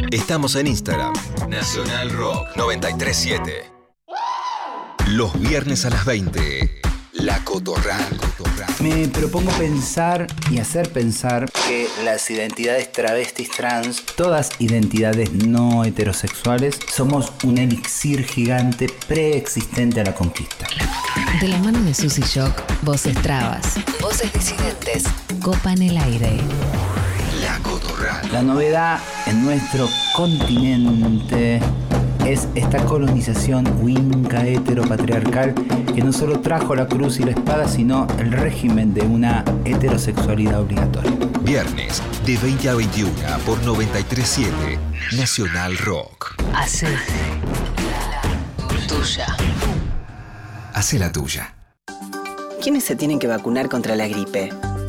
Estamos en Instagram. Nacional Rock 937. Los viernes a las 20. La Cotorral. Me propongo pensar y hacer pensar que las identidades travestis trans, todas identidades no heterosexuales, somos un elixir gigante preexistente a la conquista. De la mano de Susy Shock, voces trabas, voces disidentes, copan el aire. La Cotorral. La novedad en nuestro continente es esta colonización winca heteropatriarcal que no solo trajo la cruz y la espada, sino el régimen de una heterosexualidad obligatoria. Viernes, de 20 a 21 por 937. Nacional Rock. Hace tuya. Hace la tuya. ¿Quiénes se tienen que vacunar contra la gripe?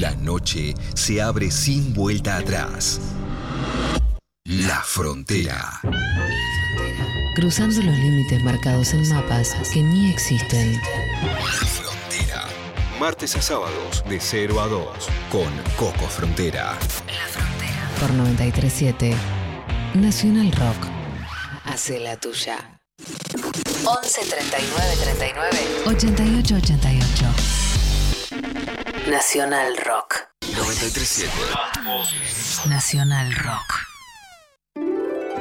La noche se abre sin vuelta atrás. La frontera. Cruzando los límites marcados en mapas que ni existen. La frontera. Martes a sábados de 0 a 2 con Coco Frontera. Por 937 Nacional Rock. Hace la tuya. 11 39 39 88 88. Nacional Rock. 937. Nacional Rock.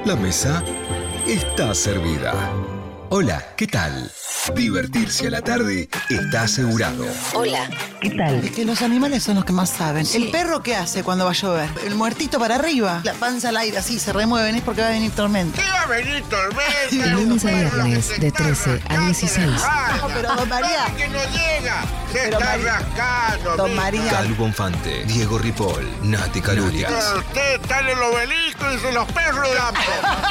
La mesa está servida. Hola, ¿qué tal? Divertirse a la tarde está asegurado. Hola, ¿qué tal? Es que los animales son los que más saben. ¿El perro qué hace cuando va a llover? El muertito para arriba, la panza al aire así, se remueven, es porque va a venir tormenta. ¿Qué va a venir tormenta? De lunes a viernes, de 13 a 16. No, pero don María. que no llega! Se Pero está María- rascando. Don. María. Calvo Bonfante, Diego Ripoll, Nati Calurias. Usted está en el obelisco y dice los perros del campo.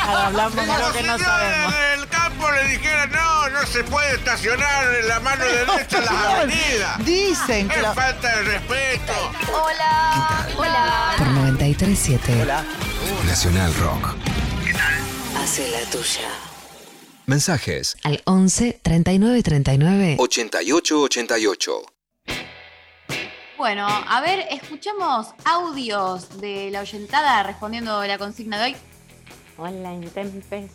Ahora hablamos de lo que no sabemos. del campo le dijera, no, no se puede estacionar en la mano derecha en las avenidas. Dicen que Es la- falta de respeto. Hola. Hola. Por 937 Nacional Rock. Hace la tuya. Mensajes Al 11 39 39 88 88. Bueno, a ver, escuchamos audios de la oyentada respondiendo la consigna de hoy. Hola, Intempes.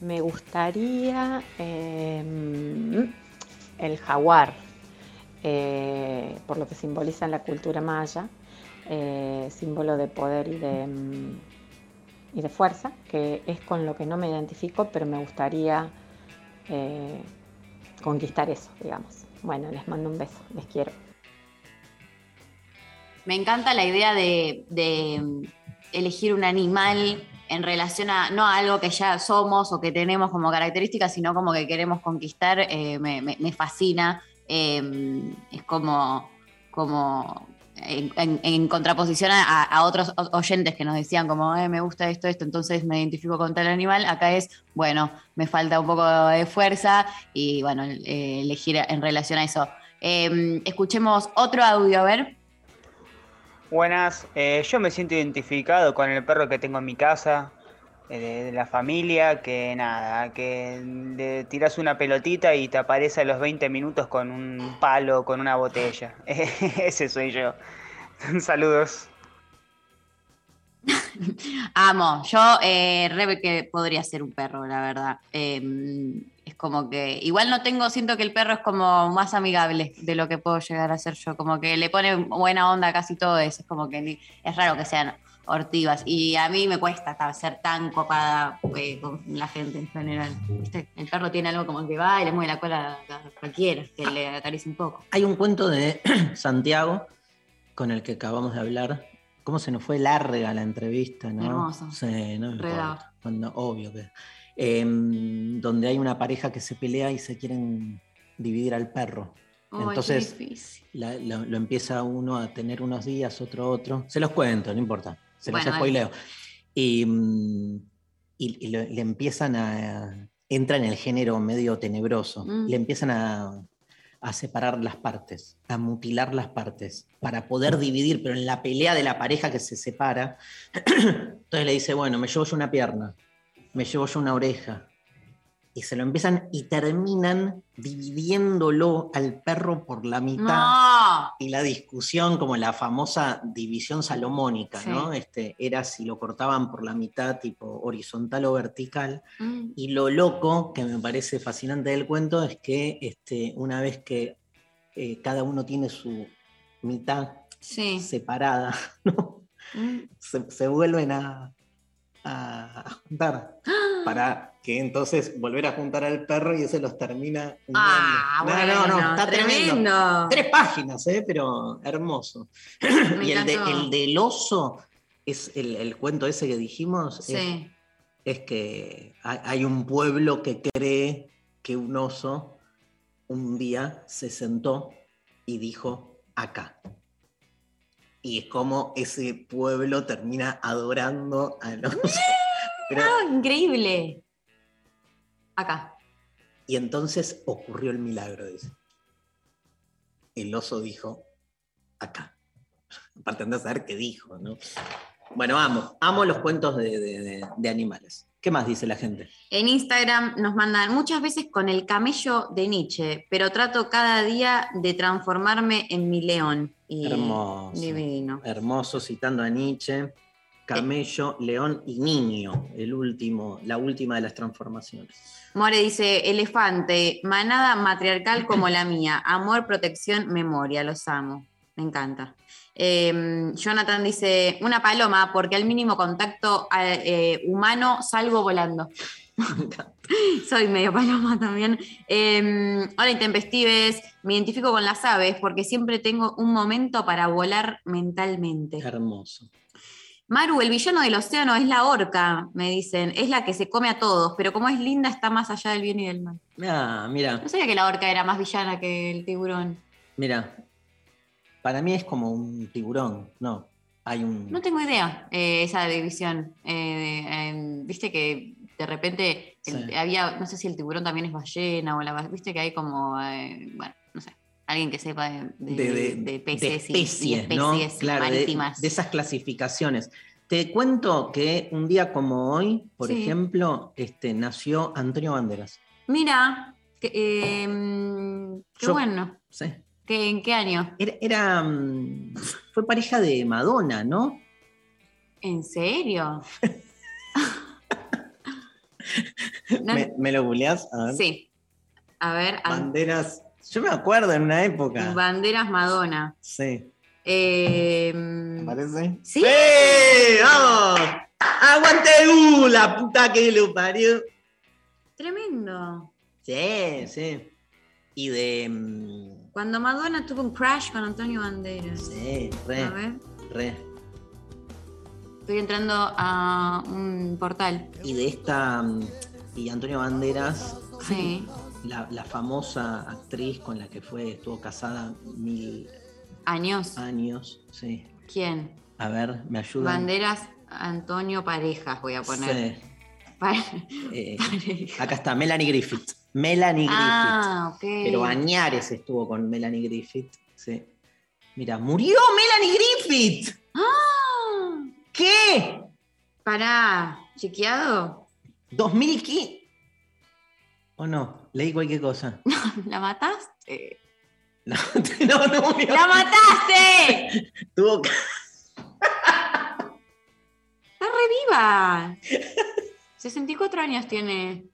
Me gustaría eh, el jaguar, eh, por lo que simboliza la cultura maya, eh, símbolo de poder y de, mm, y de fuerza, que es con lo que no me identifico, pero me gustaría eh, conquistar eso, digamos. Bueno, les mando un beso, les quiero. Me encanta la idea de, de, mm, elegir un animal en relación a, no a algo que ya somos o que tenemos como característica, sino como que queremos conquistar, eh, me, fascina. Eh, es como, como en, en- en contraposición a, a otros oyentes que nos decían como, "Eh, me gusta esto, esto, entonces me identifico con tal animal. Acá es, bueno, me falta un poco de fuerza y bueno, eh, elegir en relación a eso. Eh, escuchemos otro audio, a ver. Buenas, eh, yo me siento identificado con el perro que tengo en mi casa, eh, de, la familia, que nada, que le tiras una pelotita y te aparece a los 20 minutos con un palo, con una botella. Ese soy yo. Saludos. Amo, yo eh, re que podría ser un perro, la verdad. Es como que, igual no tengo, siento que el perro es como más amigable de lo que puedo llegar a ser yo, como que le pone buena onda a casi todo eso, es como que ni- es raro que sean hortivas y a mí me cuesta ta- ser tan copada eh, con la gente en general. ¿Viste? El perro tiene algo como que va y le mueve la cola a cualquiera, que le acaricie un poco. Hay un cuento de Santiago con el que acabamos de hablar. ¿Cómo se nos fue larga la entrevista, no? Hermoso. Sí, no me. Cuando, obvio que. Em, donde hay una pareja que se pelea y se quieren dividir al perro. Entonces la- lo, empieza uno a tener unos días, otro otro. Se los cuento, no importa. Se los Bueno, dale. spoileo. Y, mm, y- y lo- le empiezan a. Entra en el género medio tenebroso. Mm. Le empiezan a, a separar las partes, a mutilar las partes, para poder dividir, pero en la pelea de la pareja que se separa. Entonces le dice: Bueno, me llevo yo una pierna, me llevo yo una oreja. Y se lo empiezan y terminan dividiéndolo al perro por la mitad No. y la discusión, como la famosa división salomónica, Sí. ¿no? Este, era si lo cortaban por la mitad, tipo horizontal o vertical. Mm. Y lo loco, que me parece fascinante del cuento, es que este, una vez que eh, cada uno tiene su mitad Sí. separada, ¿no? Mm. se, se vuelven a, a- a juntar para que entonces volver a juntar al perro y ese los termina. Ah, uniendo. no, no, no, bueno, está tremendo. tremendo. Tres páginas, ¿eh? pero hermoso. Y el, de- encantó. el del oso es el, el cuento ese que dijimos. es- Sí. es que hay un pueblo que cree que un oso un día se sentó y dijo acá. Y es como ese pueblo termina adorando al oso. Pero- Ah, increíble. Acá. y entonces ocurrió el milagro, dice. El oso dijo acá. Aparte de saber qué dijo, ¿no? Bueno, amo, amo los cuentos de- de- de- de animales. ¿Qué más dice la gente? En Instagram nos mandan muchas veces con el camello de Nietzsche, pero trato cada día de transformarme en mi león. Y Hermoso. Divino. Hermoso, citando a Nietzsche, camello, león y niño, el último, la última de las transformaciones. More dice, elefante, manada matriarcal como la mía, amor, protección, memoria, los amo. Me encanta. Eh, Jonathan dice, una paloma, porque al mínimo contacto eh, humano salgo volando. Soy medio paloma también. Eh, hola, intempestives. Me identifico con las aves porque siempre tengo un momento para volar mentalmente. Hermoso. Maru, el villano del océano es la orca, me dicen. Es la que se come a todos, pero como es linda, está más allá del bien y del mal. Ah, mira, No sabía que la orca era más villana que el tiburón. mira. Para mí es como un tiburón, no. Hay un. No tengo idea eh, esa división. Eh, Viste que de repente el- Sí. había, no sé si el tiburón también es ballena o la viste que hay como, eh, bueno, no sé, alguien que sepa de, de- de, de- de peces de y- especies, y, ¿no? Claro, de- marítimas. De, esas clasificaciones. Te cuento que un día como hoy, por Sí. ejemplo, este, nació Antonio Banderas. Mira, que, em, qué Yo- bueno. Sí. ¿Qué, ¿En qué año? Era, era, mm, fue pareja de Madonna, ¿no? ¿En serio? No- ¿Me, me lo googleás? A ver. Sí. A ver, An- Banderas. Yo me acuerdo en una época. Banderas Madonna. Sí. Eh, ¿Me parece? ¿Sí? ¡Vamos! ¡Aguante U! La puta que lo parió. Tremendo. Sí, sí. Y de. Cuando Madonna tuvo un crash con Antonio Banderas. Sí, re, A ver, re. estoy entrando a un portal. Y de esta. mm, Y Antonio Banderas, Sí. la, la famosa actriz con la que fue, estuvo casada mil Años. años. Sí. ¿Quién? A ver, me ayuda. Banderas Antonio Parejas, voy a poner. Sí. Pa- Eh, acá está, Melanie Griffith. Melanie Griffith. ah, ok. Pero Añares estuvo con Melanie Griffith. Sí. Mira, murió Melanie Griffith. ¡Ah! ¿Qué? Pará, ¿chequeado? 2015. ¿O no? Leí cualquier cosa. ¿La mataste? No, no, no murió. ¡La mataste! Tuvo ¡Está reviva! 64 años tiene.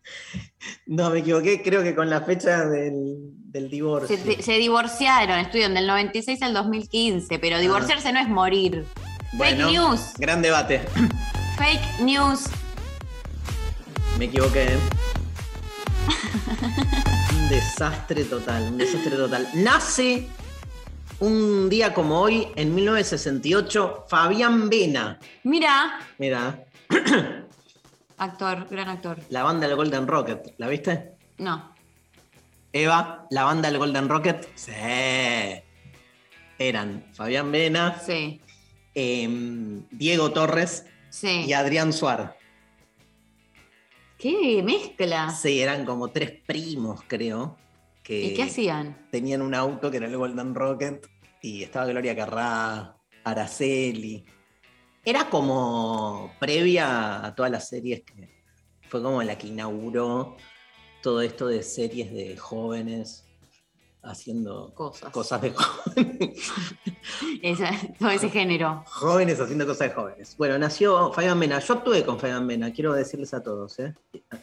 No, me equivoqué, creo que con la fecha del, del divorcio. Se, se divorciaron, estuvieron del 96 al 2015, pero divorciarse no es morir. Bueno, Fake news. Gran debate. Fake news. Me equivoqué. ¿eh? un desastre total, un desastre total. Nace un día como hoy, en 1968, Fabián Vena. Mira, Mira, actor, gran actor. la banda del Golden Rocket, ¿la viste? No. Eva, la banda del Golden Rocket. Sí. Eran Fabián Vena, Sí, em, Diego Torres sí. y Adrián Suar. ¿Qué mezcla? Sí, eran como tres primos, creo. Que ¿Y qué hacían? Tenían un auto que era el Golden Rocket y estaba Gloria Carrá, Araceli. Era como previa a todas las series que fue como la que inauguró todo esto de series de jóvenes haciendo Cosas. cosas de jóvenes. Esa- todo ese género. jóvenes haciendo cosas de jóvenes. Bueno, nació Fabián Mena. Yo actué con Fabián Mena, quiero decirles a todos, ¿eh?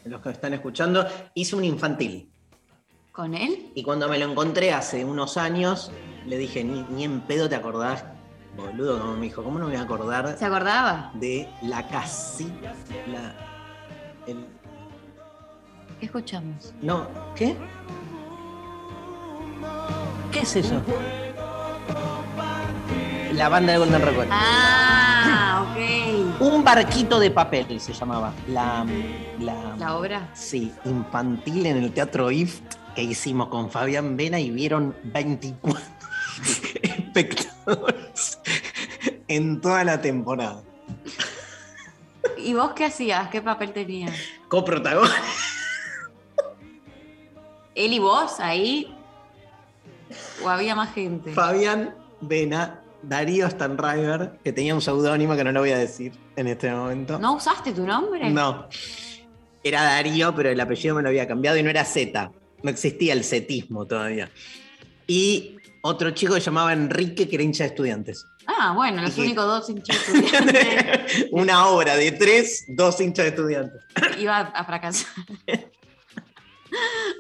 los que me están escuchando, hice un infantil. ¿Con él? Y cuando me lo encontré hace unos años, le dije, ni, ni en pedo te acordás, boludo, como me dijo, ¿cómo no me voy a acordar ¿Se acordaba? de la casita? La, el- ¿Qué escuchamos? no, ¿qué? ¿Qué es eso? La banda de Golden Record. Ah, ok. Un barquito de papel se llamaba. La, la, ¿La obra? Sí, infantil en el Teatro IFT que hicimos con Fabián Vena y vieron 24 espectadores en toda la temporada. ¿Y vos qué hacías? ¿Qué papel tenías? Coprotagonista. ¿Él y vos ahí? ¿O había más gente? Fabián Vena, Darío Stanriver, que tenía un seudónimo que no lo voy a decir en este momento. ¿No usaste tu nombre? No. Era Darío, pero el apellido me lo había cambiado y no era Z. No existía el zetismo todavía. Y otro chico que llamaba Enrique, que era hincha de estudiantes. Ah, bueno, los únicos dos hinchas estudiantes Una obra de tres, dos hinchas de estudiantes. iba a fracasar.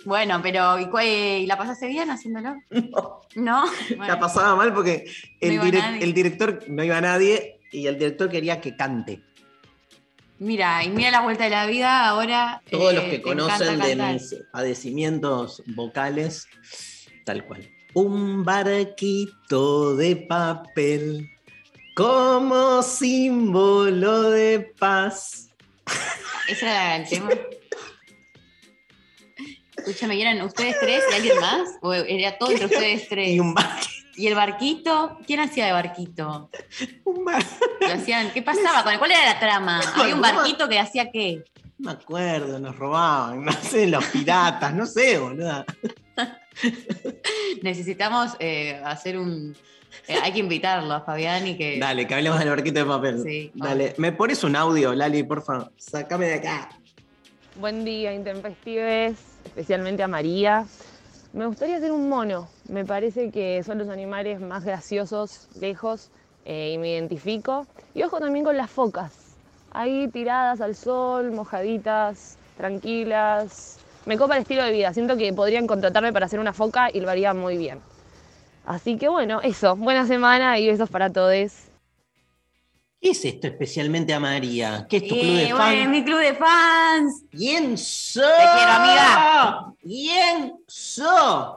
Bueno, pero ¿y, cuál- y la pasaste bien haciéndolo? No. ¿No? Bueno. La pasaba mal porque el, direc- director no iba nadie y el director quería que cante. Mira, y mira la vuelta de la vida, ahora. Todos eh, los que te conocen de mis padecimientos vocales, tal cual. Un barquito de papel como símbolo de paz. Ese era el tema. Escúchame, ¿y eran ustedes tres y alguien más? ¿O era todo entre ustedes tres? Y un ¿Y el barquito? ¿Quién hacía de barquito? Lo hacían, ¿Qué pasaba con? ¿Cuál era la trama? ¿Había un barquito que hacía qué? No me acuerdo, nos robaban, no sé, los piratas, no sé, boluda. Necesitamos eh, hacer un. eh, hay que invitarlo a Fabián y que. Dale, que hablemos del barquito de papel. Sí, Dale, ¿me pones un audio, Lali, por favor? Sácame de acá. Buen día, intempestives, especialmente a María. Me gustaría hacer un mono. Me parece que son los animales más graciosos lejos eh, y me identifico. Y ojo también con las focas. Ahí tiradas al sol, mojaditas, tranquilas. Me copa el estilo de vida. Siento que podrían contratarme para hacer una foca y lo haría muy bien. Así que bueno, eso. Buena semana y besos para todos. ¿Qué es esto especialmente a María? ¿Qué es tu club Eh, de bueno, fans? mi club de fans. ¿Quién sos? Te quiero, amiga. ¿Quién sos?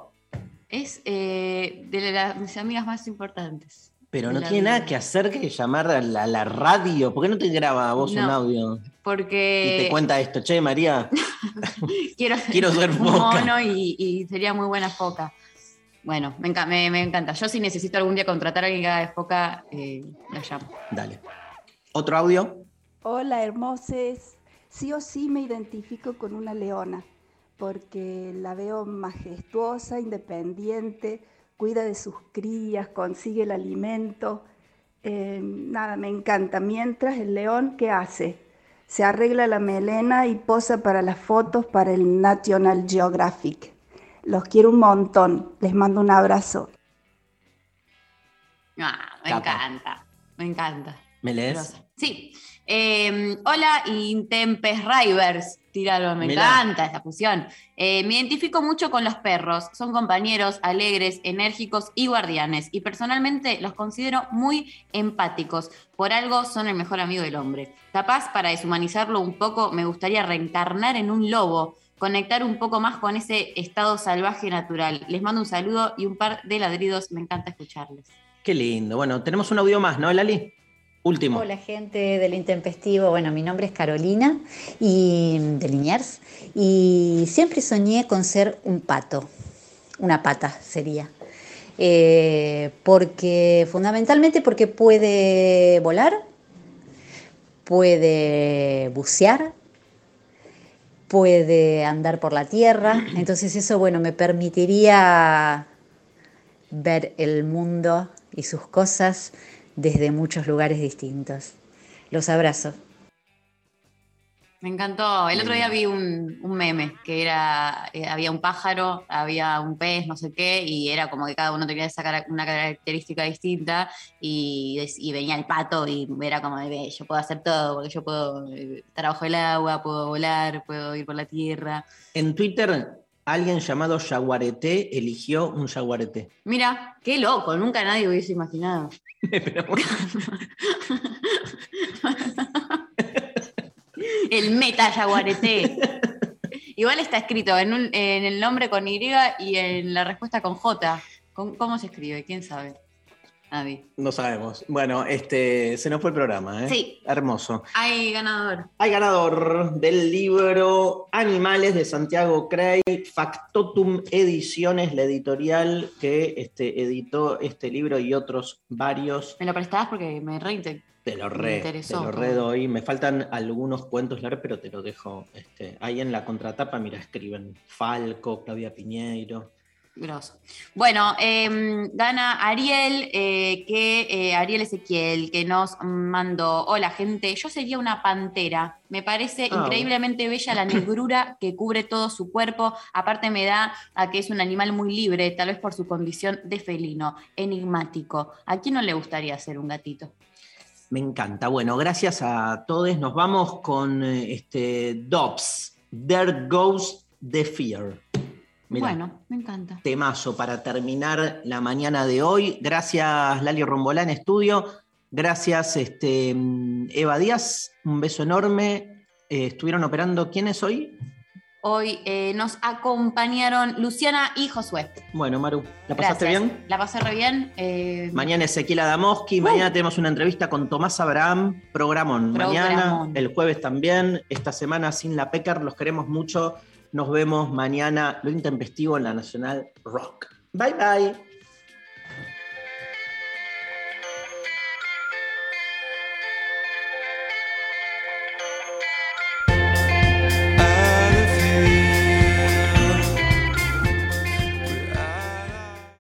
Es eh, de las mis amigas más importantes. Pero no la tiene vida. nada que hacer que llamar a la, a la radio. ¿Por qué no te graba a vos un No, audio? Porque Y te cuenta esto, che, María. quiero, Quiero ser foca. mono y, y sería muy buena foca. Bueno, me, enca- me- me encanta. Yo si necesito algún día contratar a alguien que haga de foca, eh, lo llamo. Dale. ¿Otro audio? Hola, hermoses. Sí o sí me identifico con una leona, porque la veo majestuosa, independiente, cuida de sus crías, consigue el alimento. Eh, nada, me encanta. Mientras el león, ¿qué hace? Se arregla la melena y posa para las fotos para el National Geographic. Los quiero un montón. Les mando un abrazo. Ah, me Capa. encanta, me encanta. ¿Me lees? Sí. Eh, hola, Intempes Rivers. Tiraron, me Mirá. encanta esa fusión. Eh, me identifico mucho con los perros. Son compañeros, alegres, enérgicos y guardianes. Y personalmente los considero muy empáticos. Por algo son el mejor amigo del hombre. Capaz, para deshumanizarlo un poco, me gustaría reencarnar en un lobo. Conectar un poco más con ese estado salvaje natural. Les mando un saludo y un par de ladridos. Me encanta escucharles. Qué lindo. Bueno, tenemos un audio más, ¿no, Lali? Último. Hola gente del Intempestivo, bueno, mi nombre es Carolina y de Liniers y siempre soñé con ser un pato, una pata sería. Eh, porque fundamentalmente porque puede volar, puede bucear, puede andar por la tierra, entonces eso bueno me permitiría ver el mundo y sus cosas desde muchos lugares distintos. Los abrazo. Me encantó. El otro día vi un, un meme que era, eh, había un pájaro, había un pez, no sé qué, y era como que cada uno tenía esa cara- una característica distinta y, venía el pato y era como de, "Ve, yo puedo hacer todo, porque yo puedo eh, estar bajo el agua, puedo volar, puedo ir por la tierra. En Twitter, alguien llamado Yaguareté eligió un Yaguareté. Mira, qué loco, nunca nadie hubiese imaginado. el meta yaguareté. Igual está escrito en, un- en el nombre con Y y en la respuesta con J. ¿Cómo, cómo se escribe? ¿Quién sabe? No sabemos. Bueno, este, se nos fue el programa, ¿eh? Sí. Hermoso. Hay ganador. Hay ganador del libro Animales de Santiago Cray, Factotum Ediciones, la editorial que este, editó este libro y otros varios. ¿Me lo prestás? Porque me reinte. Te lo Me re, te interesó, lo todo. re doy. Me faltan algunos cuentos leer, pero te lo dejo. Este, ahí en la contratapa, mira, escriben Falco, Claudia Piñeiro. Grosso. Bueno, eh, gana Ariel, eh, que eh, Ariel Ezequiel, que nos mandó, hola gente, yo sería una pantera. Me parece Ah, increíblemente bella la negrura que cubre todo su cuerpo. Aparte me da a que es un animal muy libre, tal vez por su condición de felino, enigmático. ¿A quién no le gustaría ser un gatito? Me encanta. Bueno, gracias a todos. Nos vamos con eh, este Dobbs. There goes the fear. Mirá, Bueno, me encanta. temazo para terminar la mañana de hoy. Gracias, Lali Rombolá en estudio. Gracias, este, Eva Díaz. Un beso enorme. Eh, estuvieron operando. ¿Quiénes hoy? Hoy eh, nos acompañaron Luciana y Josué. Bueno, Maru, ¿la pasaste Gracias. bien? La pasé re bien. eh, Mañana Ezequiel Adamoski, mañana tenemos una entrevista con Tomás Abraham, programón. Mañana, el jueves también, esta semana sin la Pecker, los queremos mucho. Nos vemos mañana, lo intempestivo en la Nacional Rock. Bye bye.